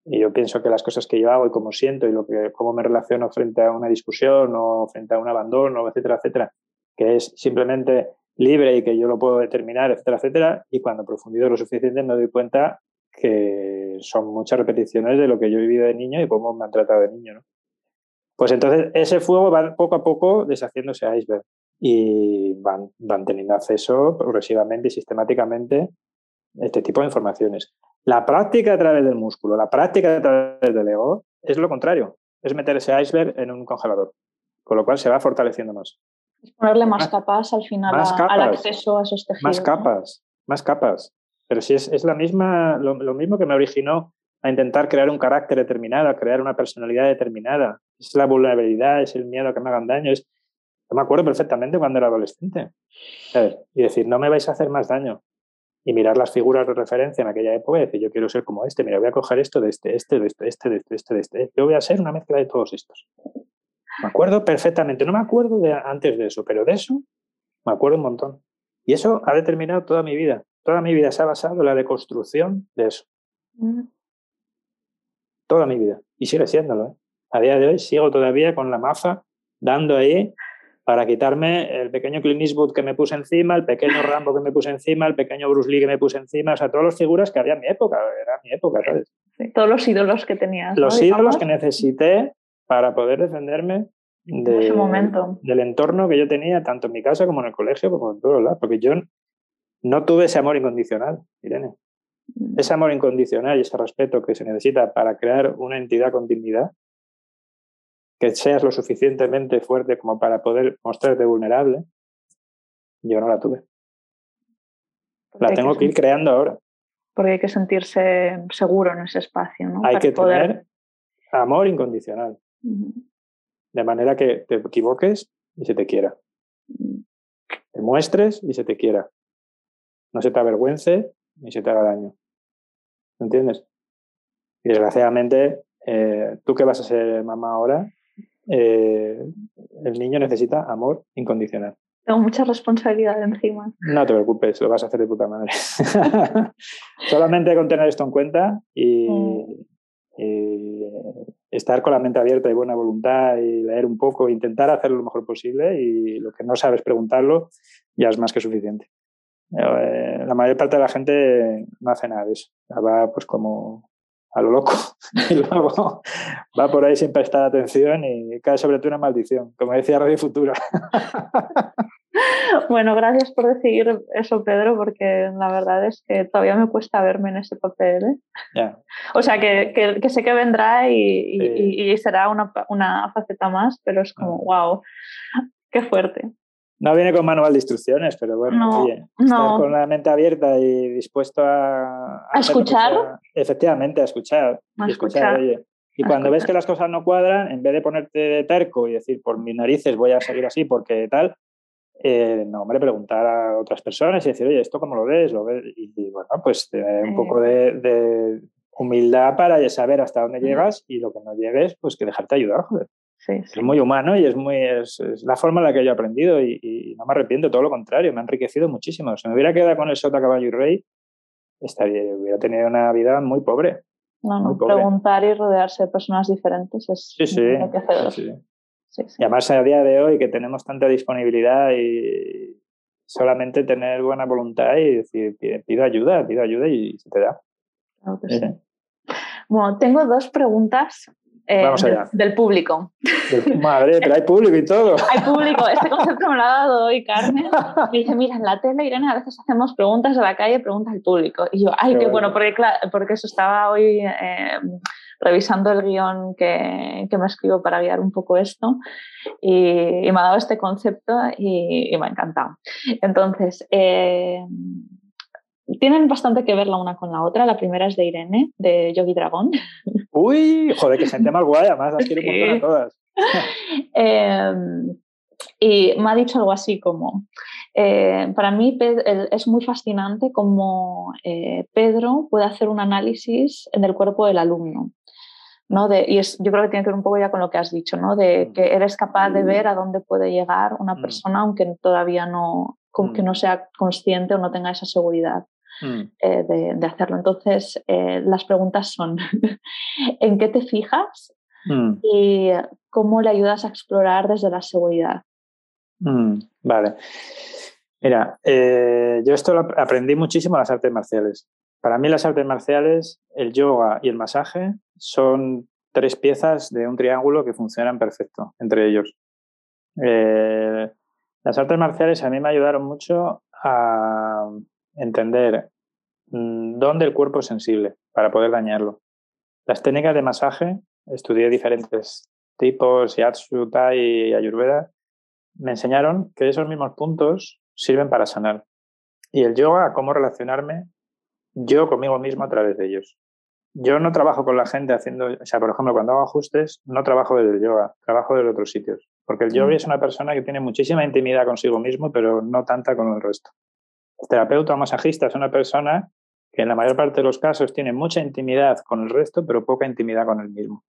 y yo pienso que las cosas que yo hago y cómo siento y lo que, cómo me relaciono frente a una discusión o frente a un abandono, etcétera, etcétera, que es simplemente libre y que yo lo puedo determinar, etcétera, etcétera. Y cuando profundizo lo suficiente me doy cuenta que son muchas repeticiones de lo que yo he vivido de niño y cómo me han tratado de niño. ¿no? Pues entonces ese fuego va poco a poco deshaciéndose a iceberg y van, van teniendo acceso progresivamente y sistemáticamente a este tipo de informaciones. La práctica a través del músculo, la práctica a través del ego, es lo contrario. Es meter ese iceberg en un congelador, con lo cual se va fortaleciendo más. Es ponerle más, capas al final al acceso a esos tejidos. Más capas, más capas. Pero si es, es la misma, lo, mismo que me originó a intentar crear un carácter determinado, a crear una personalidad determinada. Es la vulnerabilidad, es el miedo a que me hagan daño. Es, yo me acuerdo perfectamente cuando era adolescente. Y decir, no me vais a hacer más daño y mirar las figuras de referencia en aquella época y decir, yo quiero ser como este, mira, voy a coger esto de este, este, de este, este, de este, este, de este. Yo voy a ser una mezcla de todos estos. Me acuerdo perfectamente, no me acuerdo de antes de eso, pero de eso me acuerdo un montón. Y eso ha determinado toda mi vida. Toda mi vida se ha basado en la deconstrucción de eso. Mm. Toda mi vida. Y sigue siéndolo. ¿eh? A día de hoy sigo todavía con la maza dando ahí para quitarme el pequeño Clint Eastwood que me puse encima, el pequeño Rambo que me puse encima, el pequeño Bruce Lee que me puse encima, o sea, todas las figuras que había en mi época, era mi época, ¿sabes? todos los ídolos que tenías. Los ídolos que necesité para poder defenderme de, ese momento. del entorno que yo tenía, tanto en mi casa como en el colegio, como en todos lados, porque yo no tuve ese amor incondicional, Irene. Mm. Ese amor incondicional y ese respeto que se necesita para crear una entidad con dignidad, que seas lo suficientemente fuerte como para poder mostrarte vulnerable, yo no la tuve. la tengo que, ir creando ahora. Porque hay que sentirse seguro en ese espacio, ¿no? Hay que tener amor incondicional. De manera que te equivoques y se te quiera. Te muestres y se te quiera. No se te avergüence ni se te haga daño. ¿Entiendes? Y desgraciadamente, eh, tú que vas a ser mamá ahora, eh, el niño necesita amor incondicional. Tengo mucha responsabilidad encima. No te preocupes, lo vas a hacer de puta madre. Solamente con tener esto en cuenta y, mm. y, estar con la mente abierta y buena voluntad y leer un poco, intentar hacerlo lo mejor posible y lo que no sabes preguntarlo ya es más que suficiente. Eh, la mayor parte de la gente no hace nada de eso. Va pues como a lo loco y luego va por ahí sin prestar atención y cae sobre ti una maldición, como decía Radio Futura. Bueno, gracias por decir eso, Pedro, porque la verdad es que todavía me cuesta verme en ese papel. ¿eh? O sea, que, que, sé que vendrá y, y, será una, una, faceta más, pero es como, wow, qué fuerte. No viene con manual de instrucciones, pero bueno, oye, estar con la mente abierta y dispuesto a... ¿A, escuchar? efectivamente, a escuchar. A escuchar. Y cuando ves que las cosas no cuadran, en vez de ponerte terco y decir, por mis narices voy a seguir así porque tal, eh, no, hombre, preguntar a otras personas y decir, oye, ¿esto cómo lo ves? ¿Lo ves? Y, bueno, pues tener un poco de, de, humildad para saber hasta dónde llegas y lo que no llegues, pues que dejarte ayudar, joder. Es muy humano y es, muy, es, la forma en la que yo he aprendido y, no me arrepiento, todo lo contrario, me ha enriquecido muchísimo. Si me hubiera quedado con el Sota, Caballo y Rey, estaría, hubiera tenido una vida muy pobre. No, no, preguntar y rodearse de personas diferentes es sí, sí, sí, sí, Y además a día de hoy que tenemos tanta disponibilidad y solamente tener buena voluntad y decir, pido ayuda, pido ayuda y se te da. Claro que sí. Bueno, tengo dos preguntas eh, del, público. Madre, pero hay público y todo. Hay público. Este concepto me lo ha dado hoy Carmen. Me dice, mira, en la tele, Irene, a veces hacemos preguntas de la calle, preguntas al público. Y yo, ay, qué, bueno, porque, porque eso estaba hoy eh, revisando el guion que, que, me escribo para guiar un poco esto y, me ha dado este concepto y, me ha encantado. Entonces, eh, tienen bastante que ver la una con la otra. La primera es de Irene, de Yogi Dragón. Uy, joder, qué gente más guay, además las quiero sí. a todas. Em, y me ha dicho algo así como, eh, para mí es muy fascinante cómo eh, Pedro puede hacer un análisis en el cuerpo del alumno. ¿No? De, y es, yo creo que tiene que ver un poco ya con lo que has dicho, ¿no? de mm. que eres capaz de ver a dónde puede llegar una mm. persona aunque todavía no, que no sea consciente o no tenga esa seguridad. Eh, de, de, hacerlo. Entonces, las preguntas son, ¿en qué te fijas? Y cómo le ayudas a explorar desde la seguridad. Mm, vale. Mira, eh, yo esto lo aprendí muchísimo en las artes marciales. Para mí las artes marciales, el yoga y el masaje son tres piezas de un triángulo que funcionan perfecto entre ellos. Eh, las artes marciales a mí me ayudaron mucho a entender mm, dónde el cuerpo es sensible para poder dañarlo. Las técnicas de masaje, estudié diferentes tipos, Yatsu, Tai y Ayurveda, me enseñaron que esos mismos puntos sirven para sanar. Y el yoga, cómo relacionarme yo conmigo mismo a través de ellos. Yo no trabajo con la gente haciendo, o sea, por ejemplo, cuando hago ajustes, no trabajo desde el yoga, trabajo desde otros sitios. Porque el yoga mm. es una persona que tiene muchísima intimidad consigo mismo, pero no tanta con el resto. El terapeuta o masajista es una persona que en la mayor parte de los casos tiene mucha intimidad con el resto, pero poca intimidad con el mismo.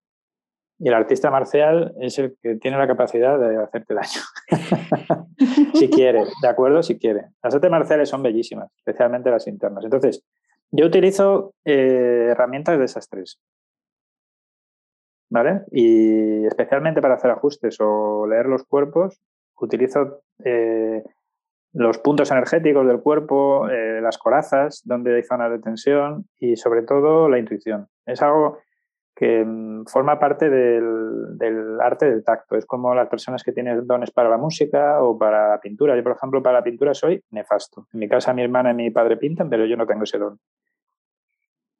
Y el artista marcial es el que tiene la capacidad de hacerte daño. si quiere, ¿de acuerdo? Si quiere. Las artes marciales son bellísimas, especialmente las internas. Entonces, yo utilizo eh, herramientas de esas tres. ¿Vale? Y especialmente para hacer ajustes o leer los cuerpos, utilizo eh, los puntos energéticos del cuerpo, eh, las corazas, donde hay zonas de tensión y sobre todo la intuición. Es algo que mm, forma parte del, arte del tacto. Es como las personas que tienen dones para la música o para la pintura. Yo, por ejemplo, para la pintura soy nefasto. En mi casa mi hermana y mi padre pintan, pero yo no tengo ese don.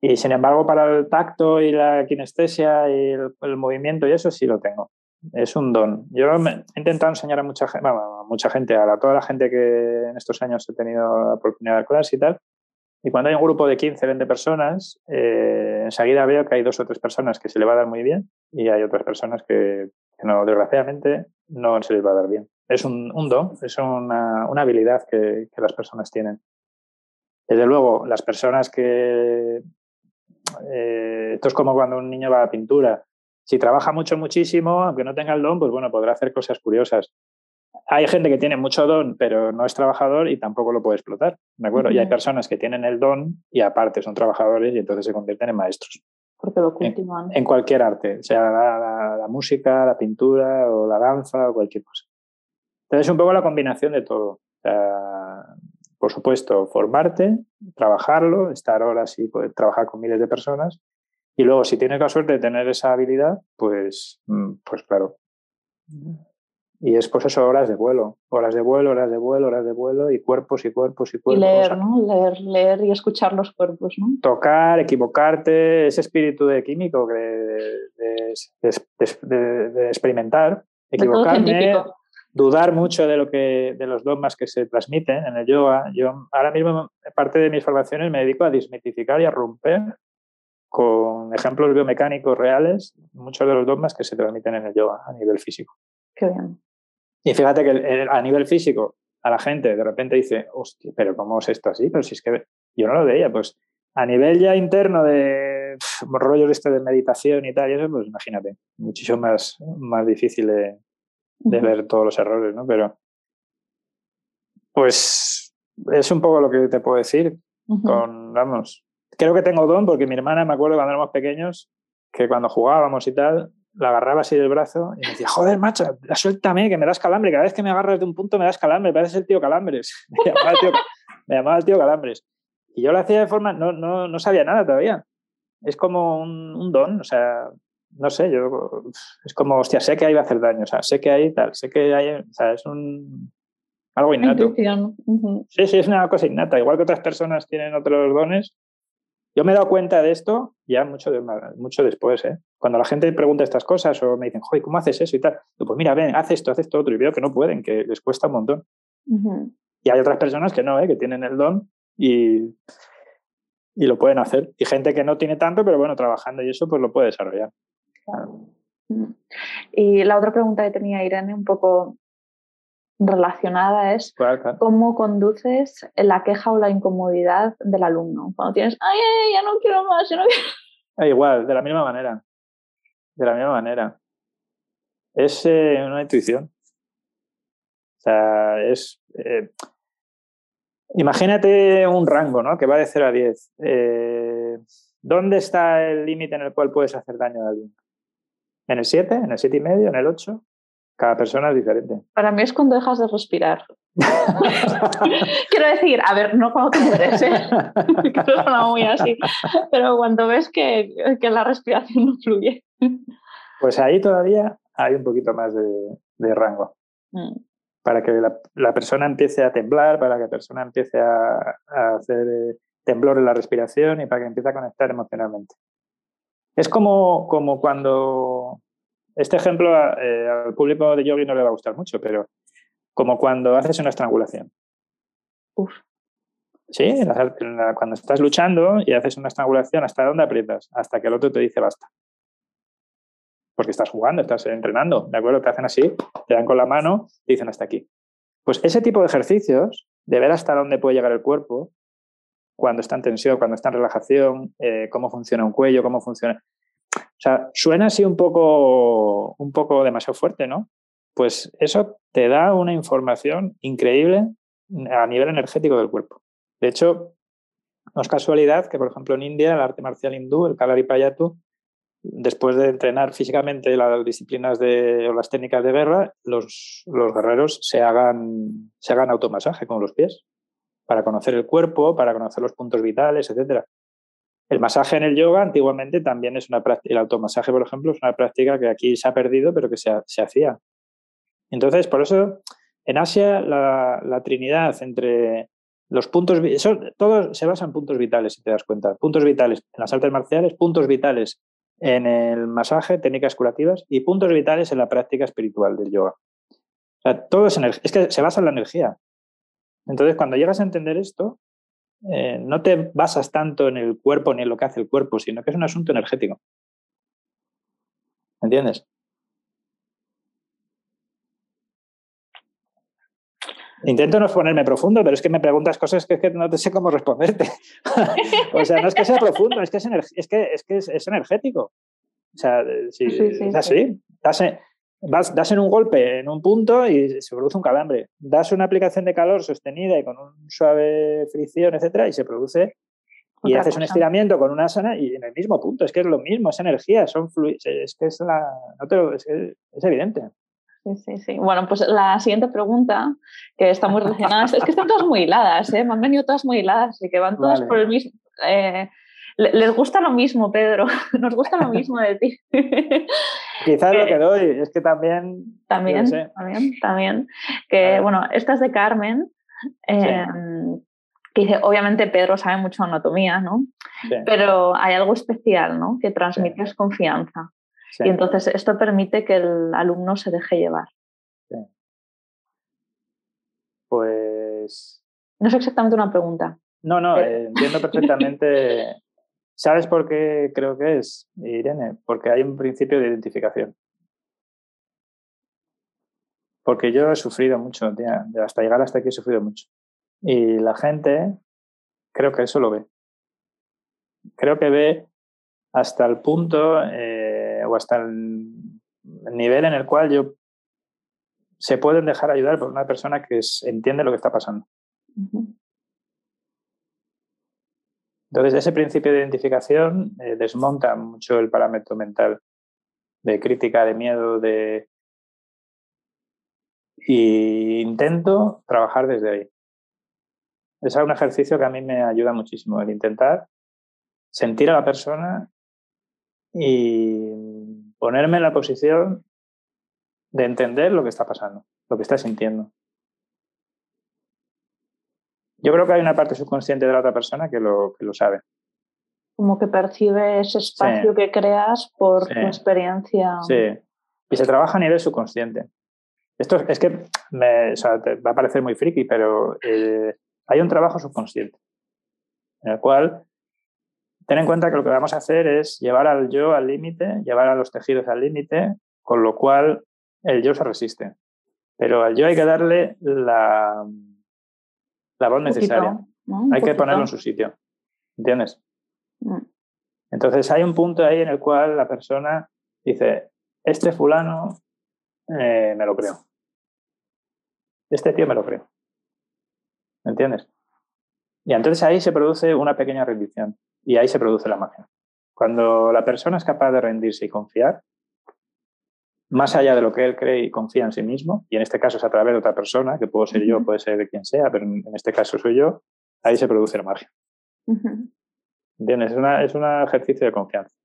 Y sin embargo, para el tacto y la kinestesia y el, movimiento y eso sí lo tengo. Es un don. Yo he intentado enseñar a mucha gente, a mucha gente, a toda la gente que en estos años he tenido la oportunidad de dar clases y tal, y cuando hay un grupo de 15, 20 personas, eh, enseguida veo que hay dos o tres personas que se le va a dar muy bien y hay otras personas que, no, desgraciadamente, no se les va a dar bien. Es un, don, es una, habilidad que, las personas tienen. Desde luego, las personas que... Eh, esto es como cuando un niño va a la pintura. Si trabaja mucho, muchísimo, aunque no tenga el don, pues bueno, podrá hacer cosas curiosas hay gente que tiene mucho don, pero no es trabajador y tampoco lo puede explotar, ¿de acuerdo? Y hay personas que tienen el don y aparte son trabajadores y entonces se convierten en maestros. Porque lo cultivan. En, cualquier arte, sea la, música, la pintura o la danza o cualquier cosa. Entonces, un poco la combinación de todo. Por supuesto, formarte, trabajarlo, estar horas y poder trabajar con miles de personas. Y luego, si tienes la suerte de tener esa habilidad, pues, mm, pues claro, y es pues eso, horas de vuelo, horas de vuelo, horas de vuelo, horas de vuelo y cuerpos y cuerpos y cuerpos. Y leer, ¿no? Leer, leer y escuchar los cuerpos, ¿no? Tocar, equivocarte, ese espíritu de químico de, de, experimentar, equivocarme, dudar mucho de lo que de los dogmas que se transmiten en el yoga. Yo ahora mismo parte de mis formaciones me dedico a desmitificar y a romper con ejemplos biomecánicos reales muchos de los dogmas que se transmiten en el yoga a nivel físico. Qué bien. Y fíjate que a nivel físico, a la gente de repente dice, hostia, pero ¿cómo es esto así? Pero si es que yo no lo veía, pues a nivel ya interno de rollos este de meditación y tal, y eso, pues imagínate, muchísimo más, más difícil de, ver todos los errores, ¿no? Pero, pues, es un poco lo que te puedo decir. Con, vamos, creo que tengo don porque mi hermana, me acuerdo cuando éramos pequeños, que cuando jugábamos y tal, la agarraba así del brazo y me decía, joder, macho, suéltame, que me das calambre. Cada vez que me agarras de un punto me das calambre, pareces el tío Calambres. Me llamaba el tío, Calambres. Y yo lo hacía de forma, no, no, no sabía nada todavía. Es como un, don, o sea, no sé, yo, es como, hostia, sé que ahí va a hacer daño, o sea, sé que hay tal, sé que hay, o sea, es un, algo innato. Sí, sí, es una cosa innata. Igual que otras personas tienen otros dones, yo me he dado cuenta de esto ya mucho, mucho después. ¿eh? Cuando la gente pregunta estas cosas o me dicen, joder, ¿cómo haces eso y tal? pues mira, ven, haz esto, haz esto otro. Y veo que no pueden, que les cuesta un montón. Y hay otras personas que no, ¿eh? que tienen el don y, y lo pueden hacer. Y gente que no tiene tanto, pero bueno, trabajando y eso, pues lo puede desarrollar. Y la otra pregunta que tenía Irene, un poco relacionada es cómo conduces la queja o la incomodidad del alumno. Cuando tienes, ay, ay, ya no quiero más, ya no quiero... Igual, de la misma manera. De la misma manera. Es eh, una intuición. O sea, es... Eh, imagínate un rango, ¿no? Que va de 0 a 10. Eh, ¿Dónde está el límite en el cual puedes hacer daño a alguien? ¿En el 7? ¿En el 7 y medio? ¿En el 8? Cada persona es diferente. Para mí es cuando dejas de respirar. Quiero decir, a ver, no cuando te mueres, ¿eh? que suena muy así, pero cuando ves que, que, la respiración no fluye. Pues ahí todavía hay un poquito más de, rango. Mm. Para que la, persona empiece a temblar, para que la persona empiece a, hacer eh, temblor en la respiración y para que empiece a conectar emocionalmente. Es como, como cuando este ejemplo eh, al público de yogi no le va a gustar mucho, pero como cuando haces una estrangulación. Uf. Sí, cuando estás luchando y haces una estrangulación, ¿hasta dónde aprietas? Hasta que el otro te dice basta. Porque estás jugando, estás entrenando, ¿de acuerdo? Te hacen así, te dan con la mano y dicen hasta aquí. Pues ese tipo de ejercicios, de ver hasta dónde puede llegar el cuerpo, cuando está en tensión, cuando está en relajación, eh, cómo funciona un cuello, cómo funciona. O sea, suena así un poco, un poco demasiado fuerte, ¿no? Pues eso te da una información increíble a nivel energético del cuerpo. De hecho, no es casualidad que, por ejemplo, en India, el arte marcial hindú, el Kalaripayattu, después de entrenar físicamente las disciplinas de, o las técnicas de guerra, los, los guerreros se hagan, se hagan automasaje con los pies para conocer el cuerpo, para conocer los puntos vitales, etcétera. El masaje en el yoga antiguamente también es una práctica, el automasaje, por ejemplo, es una práctica que aquí se ha perdido, pero que se, hacía. Entonces, por eso, en Asia, la, trinidad entre los puntos, eso, todo se basa en puntos vitales, si te das cuenta. Puntos vitales en las artes marciales, puntos vitales en el masaje, técnicas curativas y puntos vitales en la práctica espiritual del yoga. O sea, todo es, es que se basa en la energía. Entonces, cuando llegas a entender esto, eh, no te basas tanto en el cuerpo ni en lo que hace el cuerpo, sino que es un asunto energético. ¿Entiendes? Intento no ponerme profundo, pero es que me preguntas cosas que, no te sé cómo responderte. o sea, no es que sea profundo, es que es, es, que, es, que es, energético. O sea, si, es así. Das, das, en un golpe en un punto y se produce un calambre. Das una aplicación de calor sostenida y con un suave fricción, etcétera, y se produce. y haces un estiramiento con una sana y en el mismo punto. Es que es lo mismo, es energía, son. Es que es, la, es, evidente. Sí, sí, sí. Bueno, pues la siguiente pregunta, que está muy relacionada, es que están todas muy hiladas, ¿eh? me han venido todas muy hiladas y que van todas por el mismo. Eh, les gusta lo mismo, Pedro, nos gusta lo mismo de ti. Quizás lo que doy es que también... También, también, también. Que, bueno, esta es de Carmen, em, que dice, obviamente Pedro sabe mucho de anatomía, ¿no? Pero hay algo especial, ¿no? Que transmites confianza. Y entonces esto permite que el alumno se deje llevar. Pues... No es exactamente una pregunta. No, no, eh, entiendo perfectamente ¿Sabes por qué creo que es, Irene? Porque hay un principio de identificación. Porque yo he sufrido mucho, hasta llegar hasta aquí he sufrido mucho. Y la gente creo que eso lo ve. Creo que ve hasta el punto eh, o hasta el nivel en el cual yo se pueden dejar ayudar por una persona que entiende lo que está pasando. Entonces, ese principio de identificación eh, desmonta mucho el parámetro mental de crítica, de miedo, de... Y intento trabajar desde ahí. Es un ejercicio que a mí me ayuda muchísimo, el intentar sentir a la persona y ponerme en la posición de entender lo que está pasando, lo que está sintiendo. Yo creo que hay una parte subconsciente de la otra persona que lo, que lo sabe. Como que percibe ese espacio que creas por tu experiencia. Sí, y se trabaja a nivel subconsciente. Esto es que me, va a parecer muy friki, pero eh, hay un trabajo subconsciente en el cual ten en cuenta que lo que vamos a hacer es llevar al yo al límite, llevar a los tejidos al límite, con lo cual el yo se resiste. Pero al yo hay que darle la, la voz necesaria. Hay que ponerlo en su sitio. ¿Entiendes? Mm. Entonces hay un punto ahí en el cual la persona dice, este fulano eh, me lo creo. Este tío me lo creo. ¿Me entiendes? Y entonces ahí se produce una pequeña rendición y ahí se produce la magia. Cuando la persona es capaz de rendirse y confiar, más allá de lo que él cree y confía en sí mismo, y en este caso es a través de otra persona, que puedo ser yo, puede ser de quien sea, pero en este caso soy yo, ahí se produce la magia. ¿Entiendes? Es, una, es un ejercicio de confianza.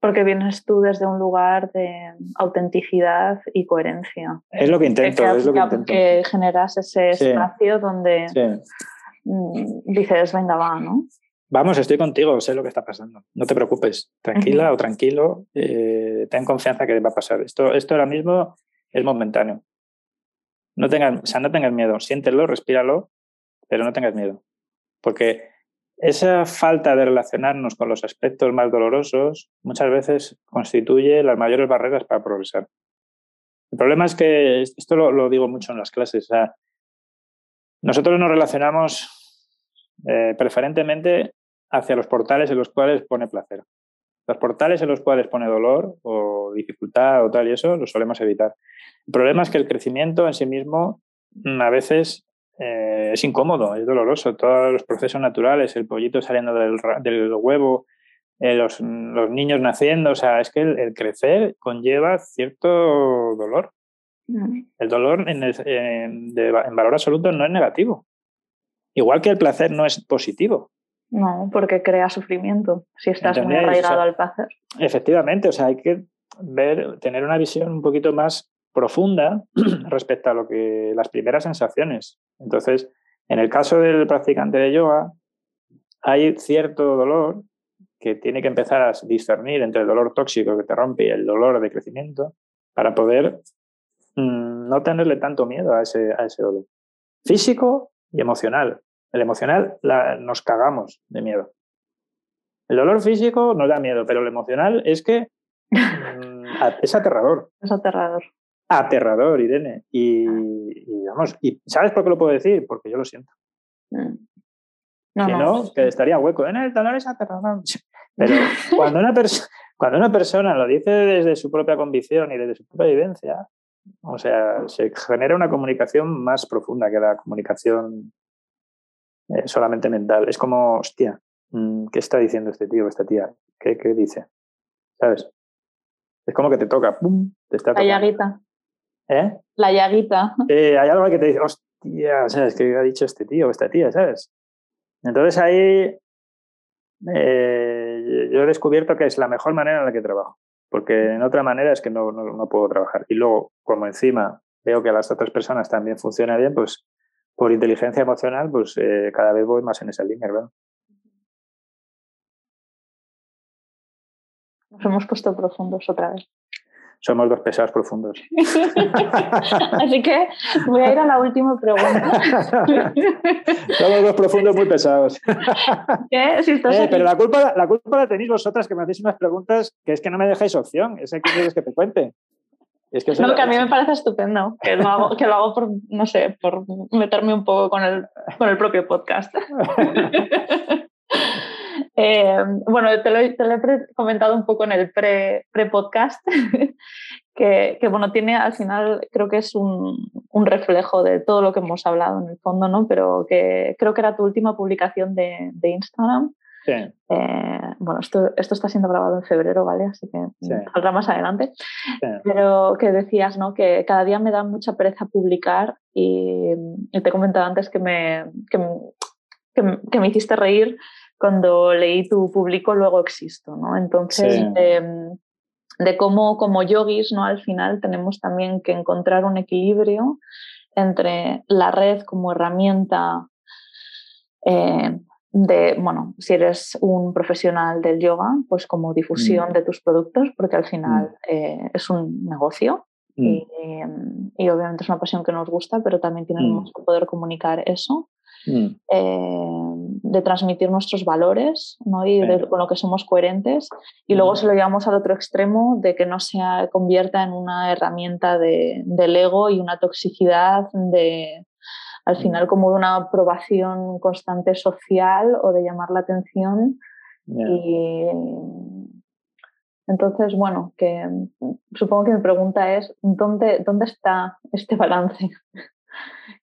Porque vienes tú desde un lugar de autenticidad y coherencia. Es lo que intento, que, es lo que, intento. que generas ese espacio donde mm, dices, venga, va, ¿no? Vamos, estoy contigo, sé lo que está pasando. No te preocupes, tranquila o tranquilo, eh, ten confianza que va a pasar. Esto, esto ahora mismo es momentáneo. No tengas, o sea, no tengas miedo, siéntelo, respíralo, pero no tengas miedo. Porque esa falta de relacionarnos con los aspectos más dolorosos muchas veces constituye las mayores barreras para progresar. El problema es que, esto lo, digo mucho en las clases, o sea, nosotros nos relacionamos eh, preferentemente hacia los portales en los cuales pone placer. Los portales en los cuales pone dolor o dificultad o tal y eso lo solemos evitar. El problema es que el crecimiento en sí mismo mm, a veces eh, es incómodo, es doloroso. Todos los procesos naturales, el pollito saliendo del, del huevo, eh, los, los, niños naciendo, o sea, es que el, crecer conlleva cierto dolor. El dolor en, en valor absoluto no es negativo. Igual que el placer no es positivo. No, porque crea sufrimiento si estás muy arraigado al placer. Efectivamente, o sea, hay que ver, tener una visión un poquito más profunda respecto a lo que las primeras sensaciones. Entonces, en el caso del practicante de yoga, hay cierto dolor que tiene que empezar a discernir entre el dolor tóxico que te rompe y el dolor de crecimiento para poder mm, no tenerle tanto miedo a ese, a ese dolor. Físico y emocional. El emocional nos cagamos de miedo. El dolor físico nos da miedo, pero el emocional es que mm, es aterrador. Es aterrador. Aterrador, Irene. Y, vamos, y ¿sabes por qué lo puedo decir? Porque yo lo siento. Mm. No, que no, que estaría hueco. En el dolor es aterrador. Pero cuando una, cuando una persona lo dice desde su propia convicción y desde su propia vivencia, o sea, se genera una comunicación más profunda que la comunicación eh, solamente mental. Es como, hostia, mm, ¿qué está diciendo este tío o esta tía? ¿Qué, ¿Qué, dice? ¿Sabes? Es como que te toca, ¡pum! Te está La llaguita. ¿Eh? La llaguita. Eh, hay algo que te dice, hostia, ¿sabes? ¿Qué ha dicho este tío o esta tía? ¿Sabes? Entonces ahí eh, yo he descubierto que es la mejor manera en la que trabajo, porque en otra manera es que no, no, no puedo trabajar. Y luego, como encima veo que a las otras personas también funciona bien, pues por inteligencia emocional, pues eh, cada vez voy más en esa línea, ¿verdad? Nos hemos puesto profundos otra vez. Somos dos pesados profundos. Así que voy a ir a la última pregunta. Somos dos profundos muy pesados. ¿Qué? Eh, pero la culpa, la culpa la tenéis vosotras que me hacéis unas preguntas que es que no me dejáis opción. Es que quieres que te cuente no, que a mí me parece estupendo, que lo hago, que lo hago por, no sé, por meterme un poco con el, con el propio podcast. Eh, bueno, te lo, te lo, he comentado un poco en el pre-podcast, que, que, bueno, tiene al final, creo que es un, un, reflejo de todo lo que hemos hablado en el fondo, ¿no? Pero que creo que era tu última publicación de, de Instagram, eh, bueno, esto, esto está siendo grabado en febrero, ¿vale? Así que saldrá más adelante. Pero que decías, ¿no? Que cada día me da mucha pereza publicar y, te he comentado antes que me, que, que, me hiciste reír cuando leí tu público Luego Existo, ¿no? Entonces, de, de, cómo como yogis, ¿no? Al final tenemos también que encontrar un equilibrio entre la red como herramienta eh, de, bueno, si eres un profesional del yoga, pues como difusión mm. de tus productos, porque al final mm. eh, es un negocio mm. y, obviamente es una pasión que nos gusta, pero también tenemos que poder comunicar eso. eh, de transmitir nuestros valores ¿no? y con lo que somos coherentes. Y luego se lo llevamos al otro extremo de que no se convierta en una herramienta de, del ego y una toxicidad de, al final, como de una aprobación constante social o de llamar la atención. Y entonces, bueno, que supongo que mi pregunta es, ¿dónde, dónde está este balance?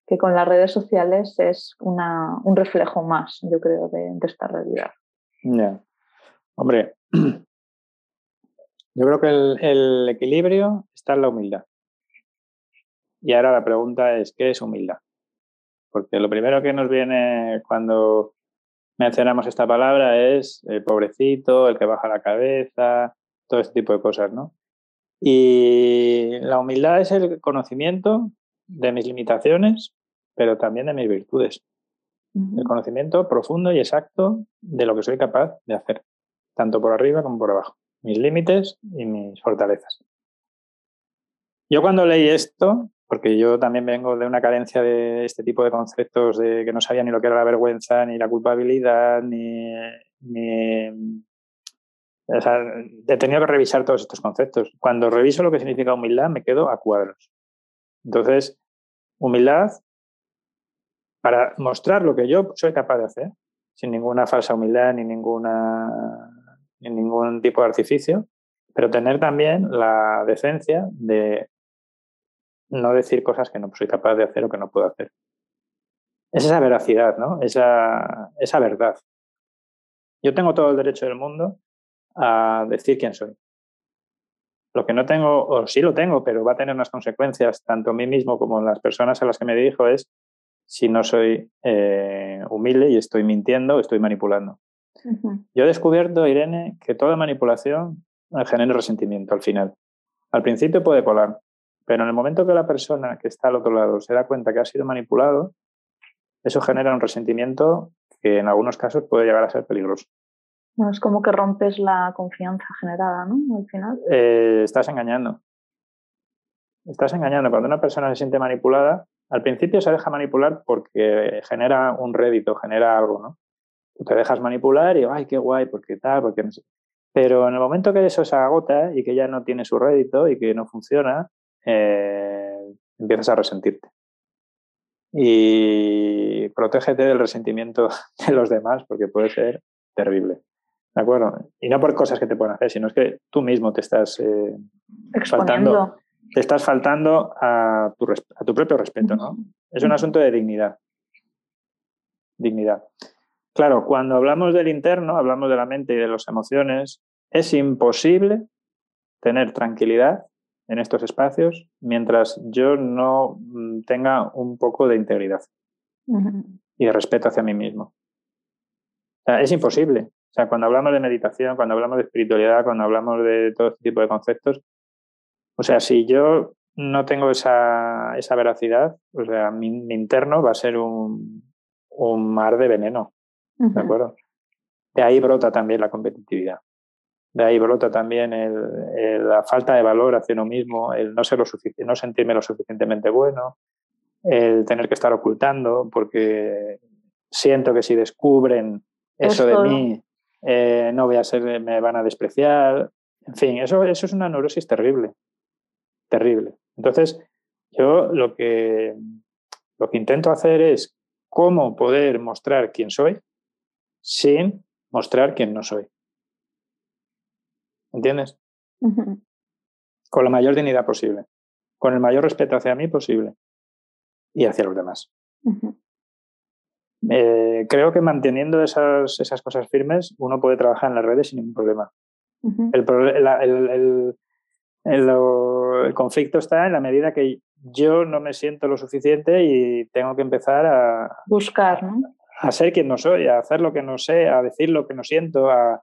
que con las redes sociales es una, un reflejo más, yo creo, de, esta realidad. Ya. Hombre, yo creo que el, equilibrio está en la humildad. Y ahora la pregunta es, ¿qué es humildad? Porque lo primero que nos viene cuando mencionamos esta palabra es el pobrecito, el que baja la cabeza, todo este tipo de cosas, ¿no? Y la humildad es el conocimiento de mis limitaciones, pero también de mis virtudes. El conocimiento profundo y exacto de lo que soy capaz de hacer, tanto por arriba como por abajo, mis límites y mis fortalezas. Yo cuando leí esto, porque yo también vengo de una cadencia de este tipo de conceptos de que no sabía ni lo que era la vergüenza, ni la culpabilidad, ni, ni he tenido que revisar todos estos conceptos. Cuando reviso lo que significa humildad, me quedo a cuadros. Entonces, humildad para mostrar lo que yo soy capaz de hacer, sin ninguna falsa humildad ni, ninguna, ni ningún tipo de artificio, pero tener también la decencia de no decir cosas que no soy capaz de hacer o que no puedo hacer. Es esa veracidad, ¿no? Esa, esa verdad. Yo tengo todo el derecho del mundo a decir quién soy. Lo que no tengo, o sí lo tengo, pero va a tener unas consecuencias tanto a mí mismo como en las personas a las que me dirijo, es si no soy eh, humilde y estoy mintiendo, estoy manipulando. Yo he descubierto, Irene, que toda manipulación genera resentimiento al final. Al principio puede colar, pero en el momento que la persona que está al otro lado se da cuenta que ha sido manipulado, eso genera un resentimiento que en algunos casos puede llegar a ser peligroso. Bueno, es como que rompes la confianza generada, ¿no? Al final. Eh, estás engañando. Estás engañando. Cuando una persona se siente manipulada, al principio se deja manipular porque genera un rédito, genera algo, ¿no? Tú te dejas manipular y, ay, qué guay, porque tal, porque no sé. Pero en el momento que eso se agota y que ya no tiene su rédito y que no funciona, eh, empiezas a resentirte. Y protégete del resentimiento de los demás porque puede ser terrible. ¿De acuerdo? Y no por cosas que te pueden hacer, sino es que tú mismo te estás eh, faltando te estás faltando a tu, a tu propio respeto, ¿no? Es un asunto de dignidad. Dignidad. Claro, cuando hablamos del interno, hablamos de la mente y de las emociones, es imposible tener tranquilidad en estos espacios mientras yo no mm, tenga un poco de integridad y de respeto hacia mí mismo. es imposible. O sea, cuando hablamos de meditación, cuando hablamos de espiritualidad, cuando hablamos de todo este tipo de conceptos, o sea, si yo no tengo esa, esa veracidad, o sea, mi, interno va a ser un, un mar de veneno. ¿De acuerdo? De ahí brota también la competitividad. De ahí brota también el, la falta de valor hacia uno mismo, el no, ser lo no sentirme lo suficientemente bueno, el tener que estar ocultando porque siento que si descubren eso, de mí, eh, no voy a ser, me van a despreciar. En fin, eso, eso es una neurosis terrible terrible. Entonces, yo lo que, lo que intento hacer es cómo poder mostrar quién soy sin mostrar quién no soy. ¿Entiendes? Con la mayor dignidad posible, con el mayor respeto hacia mí posible y hacia los demás. Eh, creo que manteniendo esas, esas, cosas firmes uno puede trabajar en las redes sin ningún problema. el, el, el, conflicto está en la medida que yo no me siento lo suficiente y tengo que empezar a buscar, A ser quien no soy, a hacer lo que no sé, a decir lo que no siento, a...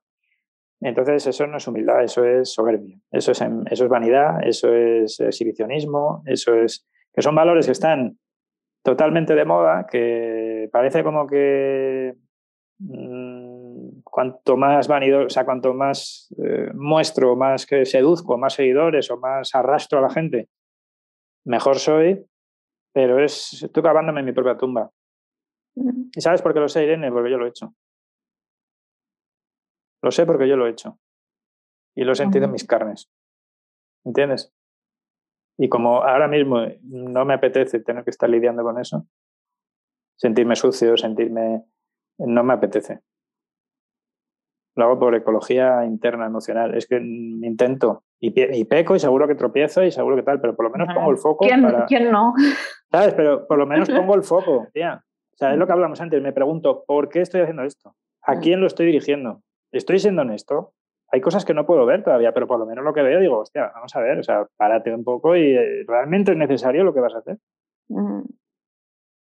Entonces eso no es humildad, eso es soberbia, eso es, eso es vanidad, eso es exhibicionismo, eso es que son valores que están totalmente de moda, que parece como que mm, cuanto más vanido, o sea, cuanto más eh, muestro, más que seduzco, más seguidores o más arrastro a la gente, mejor soy, pero es, estoy cavándome en mi propia tumba. ¿Y sabes por qué lo sé, Irene? Porque yo lo he hecho. Lo sé porque yo lo he hecho. Y lo he sentido en mis carnes. ¿Entiendes? Y como ahora mismo no me apetece tener que estar lidiando con eso, sentirme sucio, sentirme... no me apetece. Lo hago por ecología interna, emocional. Es que intento y, peco y seguro que tropiezo y seguro que tal, pero por lo menos pongo el foco. ¿Quién, ¿quién no? ¿Sabes? Pero por lo menos pongo el foco, tía. O sea, es lo que hablamos antes. Me pregunto, ¿por qué estoy haciendo esto? ¿A mm. quién lo estoy dirigiendo? ¿Estoy siendo honesto? hay cosas que no puedo ver todavía, pero por lo menos lo que veo digo, hostia, vamos a ver, o sea, párate un poco y eh, realmente es necesario lo que vas a hacer.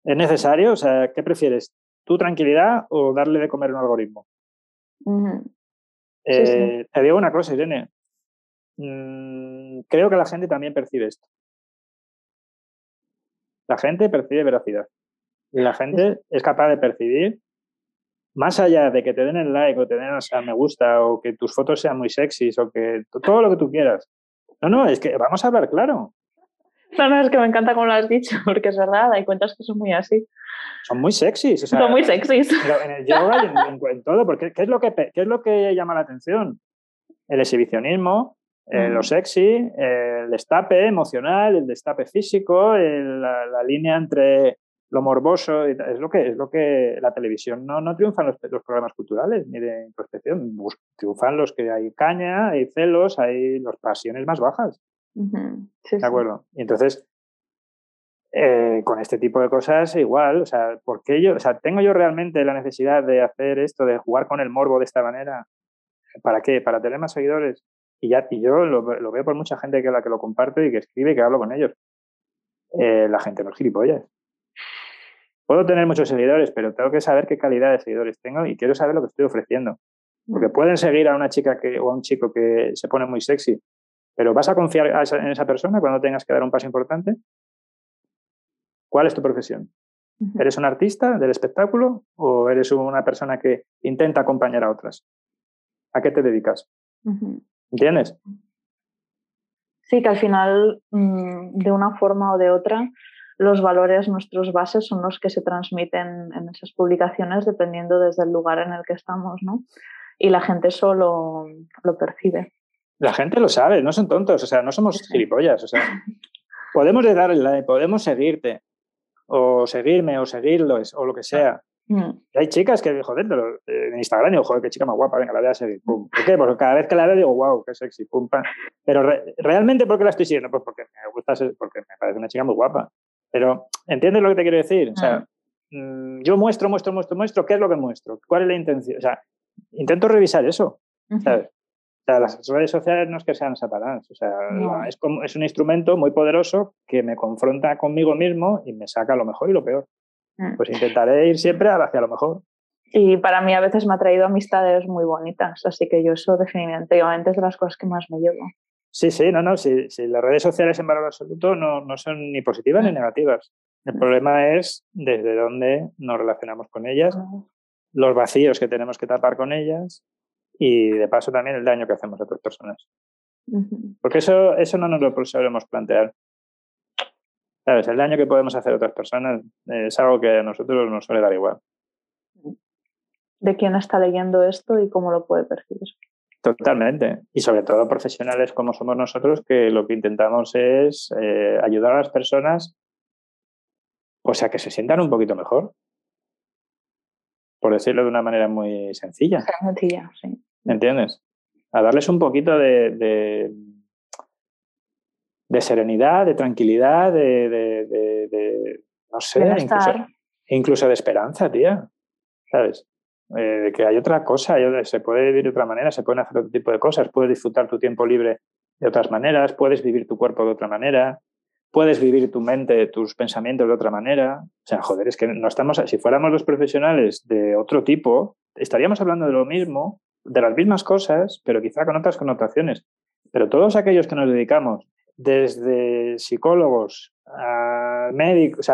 ¿Es necesario? O sea, ¿qué prefieres? ¿Tu tranquilidad o darle de comer un algoritmo? Eh, te digo una cosa, Irene. Mm, creo que la gente también percibe esto. La gente percibe veracidad. Y la gente es capaz de percibir más allá de que te den el like o te den o me gusta o que tus fotos sean muy sexys o que todo lo que tú quieras. No, no, es que vamos a hablar claro. No, no, es que me encanta como lo has dicho, porque es verdad, hay cuentas que son muy así. Son muy sexys. son muy sexys. En el yoga y en, todo, porque ¿qué es, lo que, ¿qué es lo que llama la atención? El exhibicionismo, eh, lo sexy, el destape emocional, el destape físico, la, línea entre lo morboso, es lo que es lo que la televisión no, no triunfan los, los programas culturales ni de introspección, triunfan los que hay caña, hay celos, hay las pasiones más bajas. ¿De acuerdo? Y entonces, eh, con este tipo de cosas igual, o sea, ¿por qué yo, o sea, tengo yo realmente la necesidad de hacer esto, de jugar con el morbo de esta manera? ¿Para qué? ¿Para tener más seguidores? Y, ya, y yo lo, veo por mucha gente que la que lo comparte y que escribe y que hablo con ellos. Eh, la gente no es gilipollas. Puedo tener muchos seguidores, pero tengo que saber qué calidad de seguidores tengo y quiero saber lo que estoy ofreciendo. Porque pueden seguir a una chica que, o a un chico que se pone muy sexy, pero ¿vas a confiar en esa persona cuando tengas que dar un paso importante? ¿Cuál es tu profesión? ¿Eres un artista del espectáculo o eres una persona que intenta acompañar a otras? ¿A qué te dedicas? ¿Entiendes? Sí, que al final, mm, de una forma o de otra, los valores, nuestros bases, son los que se transmiten en esas publicaciones dependiendo desde el lugar en el que estamos, ¿no? Y la gente eso lo, percibe. La gente lo sabe, no son tontos, o sea, no somos gilipollas, o sea, podemos darle, podemos seguirte, o seguirme, o seguirlos, o lo que sea. Mm. hay chicas que, joder, en Instagram digo, joder, qué chica más guapa, venga, la voy a seguir. ¿Por qué? Porque cada vez que la veo digo, wow, qué sexy, pum, Pero realmente, ¿por qué la estoy siguiendo? Pues porque me gusta, porque me parece una chica muy guapa. Pero, ¿entiendes lo que te quiero decir? O sea, mm, yo muestro, muestro, muestro, muestro, ¿qué es lo que muestro? ¿Cuál es la intención? O sea, intento revisar eso, O sea, las redes sociales no es que sean satanás, o sea, es, como, es un instrumento muy poderoso que me confronta conmigo mismo y me saca lo mejor y lo peor. Mm. Pues intentaré ir siempre hacia lo mejor. Y para mí a veces me ha traído amistades muy bonitas, así que yo eso definitivamente es de las cosas que más me llevo. Sí, sí, no, no, si, las redes sociales en valor absoluto no, no son ni positivas ni negativas. El problema es desde dónde nos relacionamos con ellas, los vacíos que tenemos que tapar con ellas y de paso también el daño que hacemos a otras personas. Porque eso, eso no nos lo sabemos plantear. ¿Sabes? El daño que podemos hacer a otras personas es algo que a nosotros nos suele dar igual. ¿De quién está leyendo esto y cómo lo puede percibir? Totalmente. Y sobre todo profesionales como somos nosotros, que lo que intentamos es eh, ayudar a las personas, o sea, que se sientan un poquito mejor. Por decirlo de una manera muy sencilla. Sencilla, sí. ¿Entiendes? A darles un poquito de, de, serenidad, de tranquilidad, de, no sé, incluso, incluso de esperanza, tía. ¿Sabes? Eh, que hay otra cosa, se puede vivir de otra manera, se pueden hacer otro tipo de cosas, puedes disfrutar tu tiempo libre de otras maneras, puedes vivir tu cuerpo de otra manera, puedes vivir tu mente, tus pensamientos de otra manera. O sea, joder, es que no estamos, si fuéramos los profesionales de otro tipo, estaríamos hablando de lo mismo, de las mismas cosas, pero quizá con otras connotaciones. Pero todos aquellos que nos dedicamos, desde psicólogos a médicos,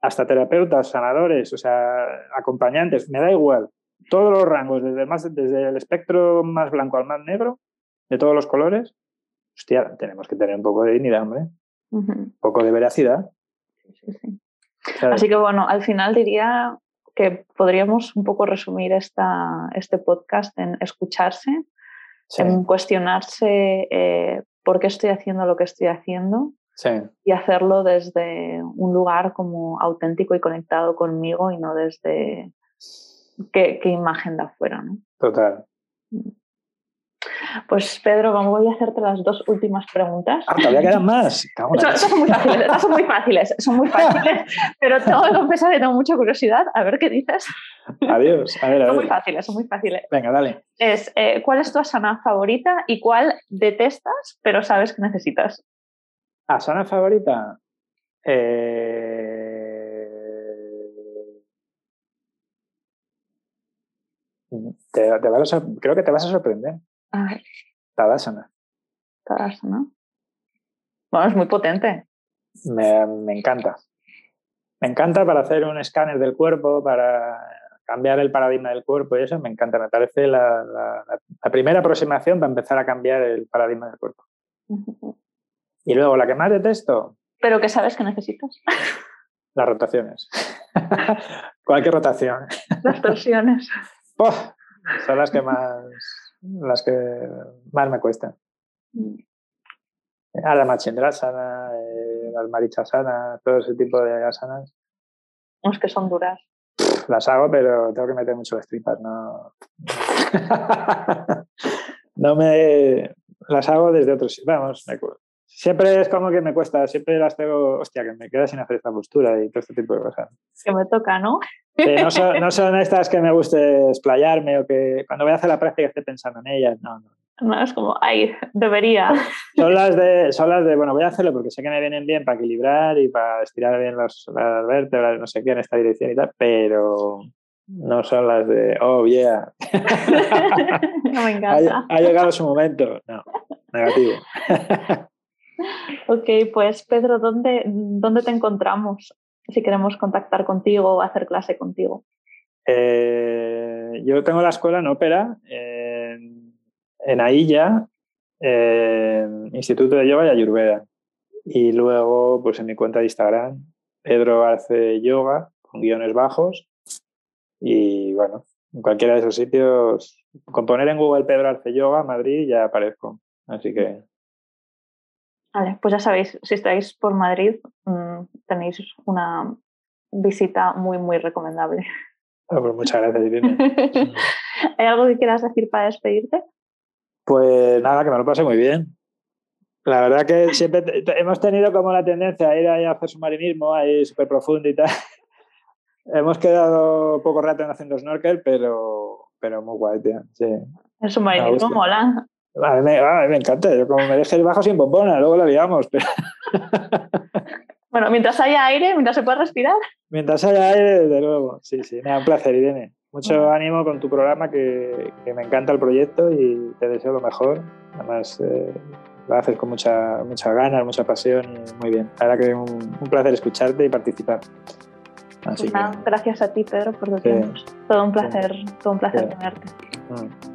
hasta terapeutas, sanadores, o sea, acompañantes, me da igual todos los rangos, desde, más, desde el espectro más blanco al más negro, de todos los colores, hostia, tenemos que tener un poco de dignidad, hombre. Un poco de veracidad. Sí, sí. Así que bueno, al final diría que podríamos un poco resumir esta, este podcast en escucharse, en cuestionarse eh, por qué estoy haciendo lo que estoy haciendo y hacerlo desde un lugar como auténtico y conectado conmigo y no desde qué, qué imagen de afuera. ¿no? Total. Mm. Pues Pedro, voy a hacerte las dos últimas preguntas. Ah, todavía quedan más. son, muy fáciles, son muy fáciles, son muy fáciles, pero tengo que confesar que tengo mucha curiosidad. A ver qué dices. Adiós. A ver, a son muy fáciles, son muy fáciles. Venga, dale. Es, eh, ¿cuál es tu asana favorita y cuál detestas, pero sabes que necesitas? ¿Asana favorita? Eh... Te, creo que te vas a sorprender. Tadasana. Tadasana. Bueno, es muy potente. Me, encanta. Me encanta para hacer un escáner del cuerpo, para cambiar el paradigma del cuerpo y eso me encanta. Me parece la, primera aproximación para empezar a cambiar el paradigma del cuerpo. Y luego, la que más detesto. Pero que sabes que necesitas. Las rotaciones. Cualquier rotación. Las torsiones. son las que más las que más me cuestan. Mm. Adha Machendrasana, eh, las Marichasana, todo ese tipo de asanas. Es que son duras. Las hago, pero tengo que meter mucho las tripas, no. no me. Las hago desde otros. Vamos, siempre es como que me cuesta, siempre las tengo. Hostia, que me queda sin hacer esta postura y todo este tipo de cosas. Que me toca, ¿no? no, son, estas que me guste explayarme o que cuando voy a hacer la práctica esté pensando en ellas. No, no. No, es como, ay, debería. Son las, de, son las de, bueno, voy a hacerlo porque sé que me vienen bien para equilibrar y para estirar bien las, vértebras, no sé qué, en esta dirección y tal, pero no son las de, oh, yeah. no me encanta. Ha, ha llegado su momento. No, negativo. ok, pues Pedro, ¿dónde, ¿dónde te encontramos? si queremos contactar contigo o hacer clase contigo? Eh, yo tengo la escuela en ópera, en, Ailla, Instituto de Yoga y Ayurveda. Y luego, pues en mi cuenta de Instagram, Pedro hace yoga con guiones bajos. Y bueno, en cualquiera de esos sitios, con poner en Google Pedro Arce Yoga Madrid ya aparezco. Así que Vale, pues ya sabéis, si estáis por Madrid, mm, tenéis una visita muy, muy recomendable. Ah, pues muchas gracias, Irene. ¿Hay algo que quieras decir para despedirte? Pues nada, que me lo pase muy bien. La verdad que siempre hemos tenido como la tendencia a ir a hacer submarinismo ahí súper profundo y tal. hemos quedado poco rato en haciendo snorkel, pero, pero muy guay, tío. Sí. El submarinismo mola. A mí, me, encanta, yo como me deje el bajo sin bombona, luego la liamos. Bueno, mientras haya aire, mientras se pueda respirar. Mientras haya aire, desde luego. Sí, sí, me da un placer, Irene. Mucho ánimo con tu programa, que, me encanta el proyecto y te deseo lo mejor. Además, eh, lo haces con mucha, mucha ganas, mucha pasión y muy bien. Verdad que un, un placer escucharte y participar. Así pues Gracias a ti, Pedro, por tu tiempo. Todo un placer, todo un placer tenerte. Mm.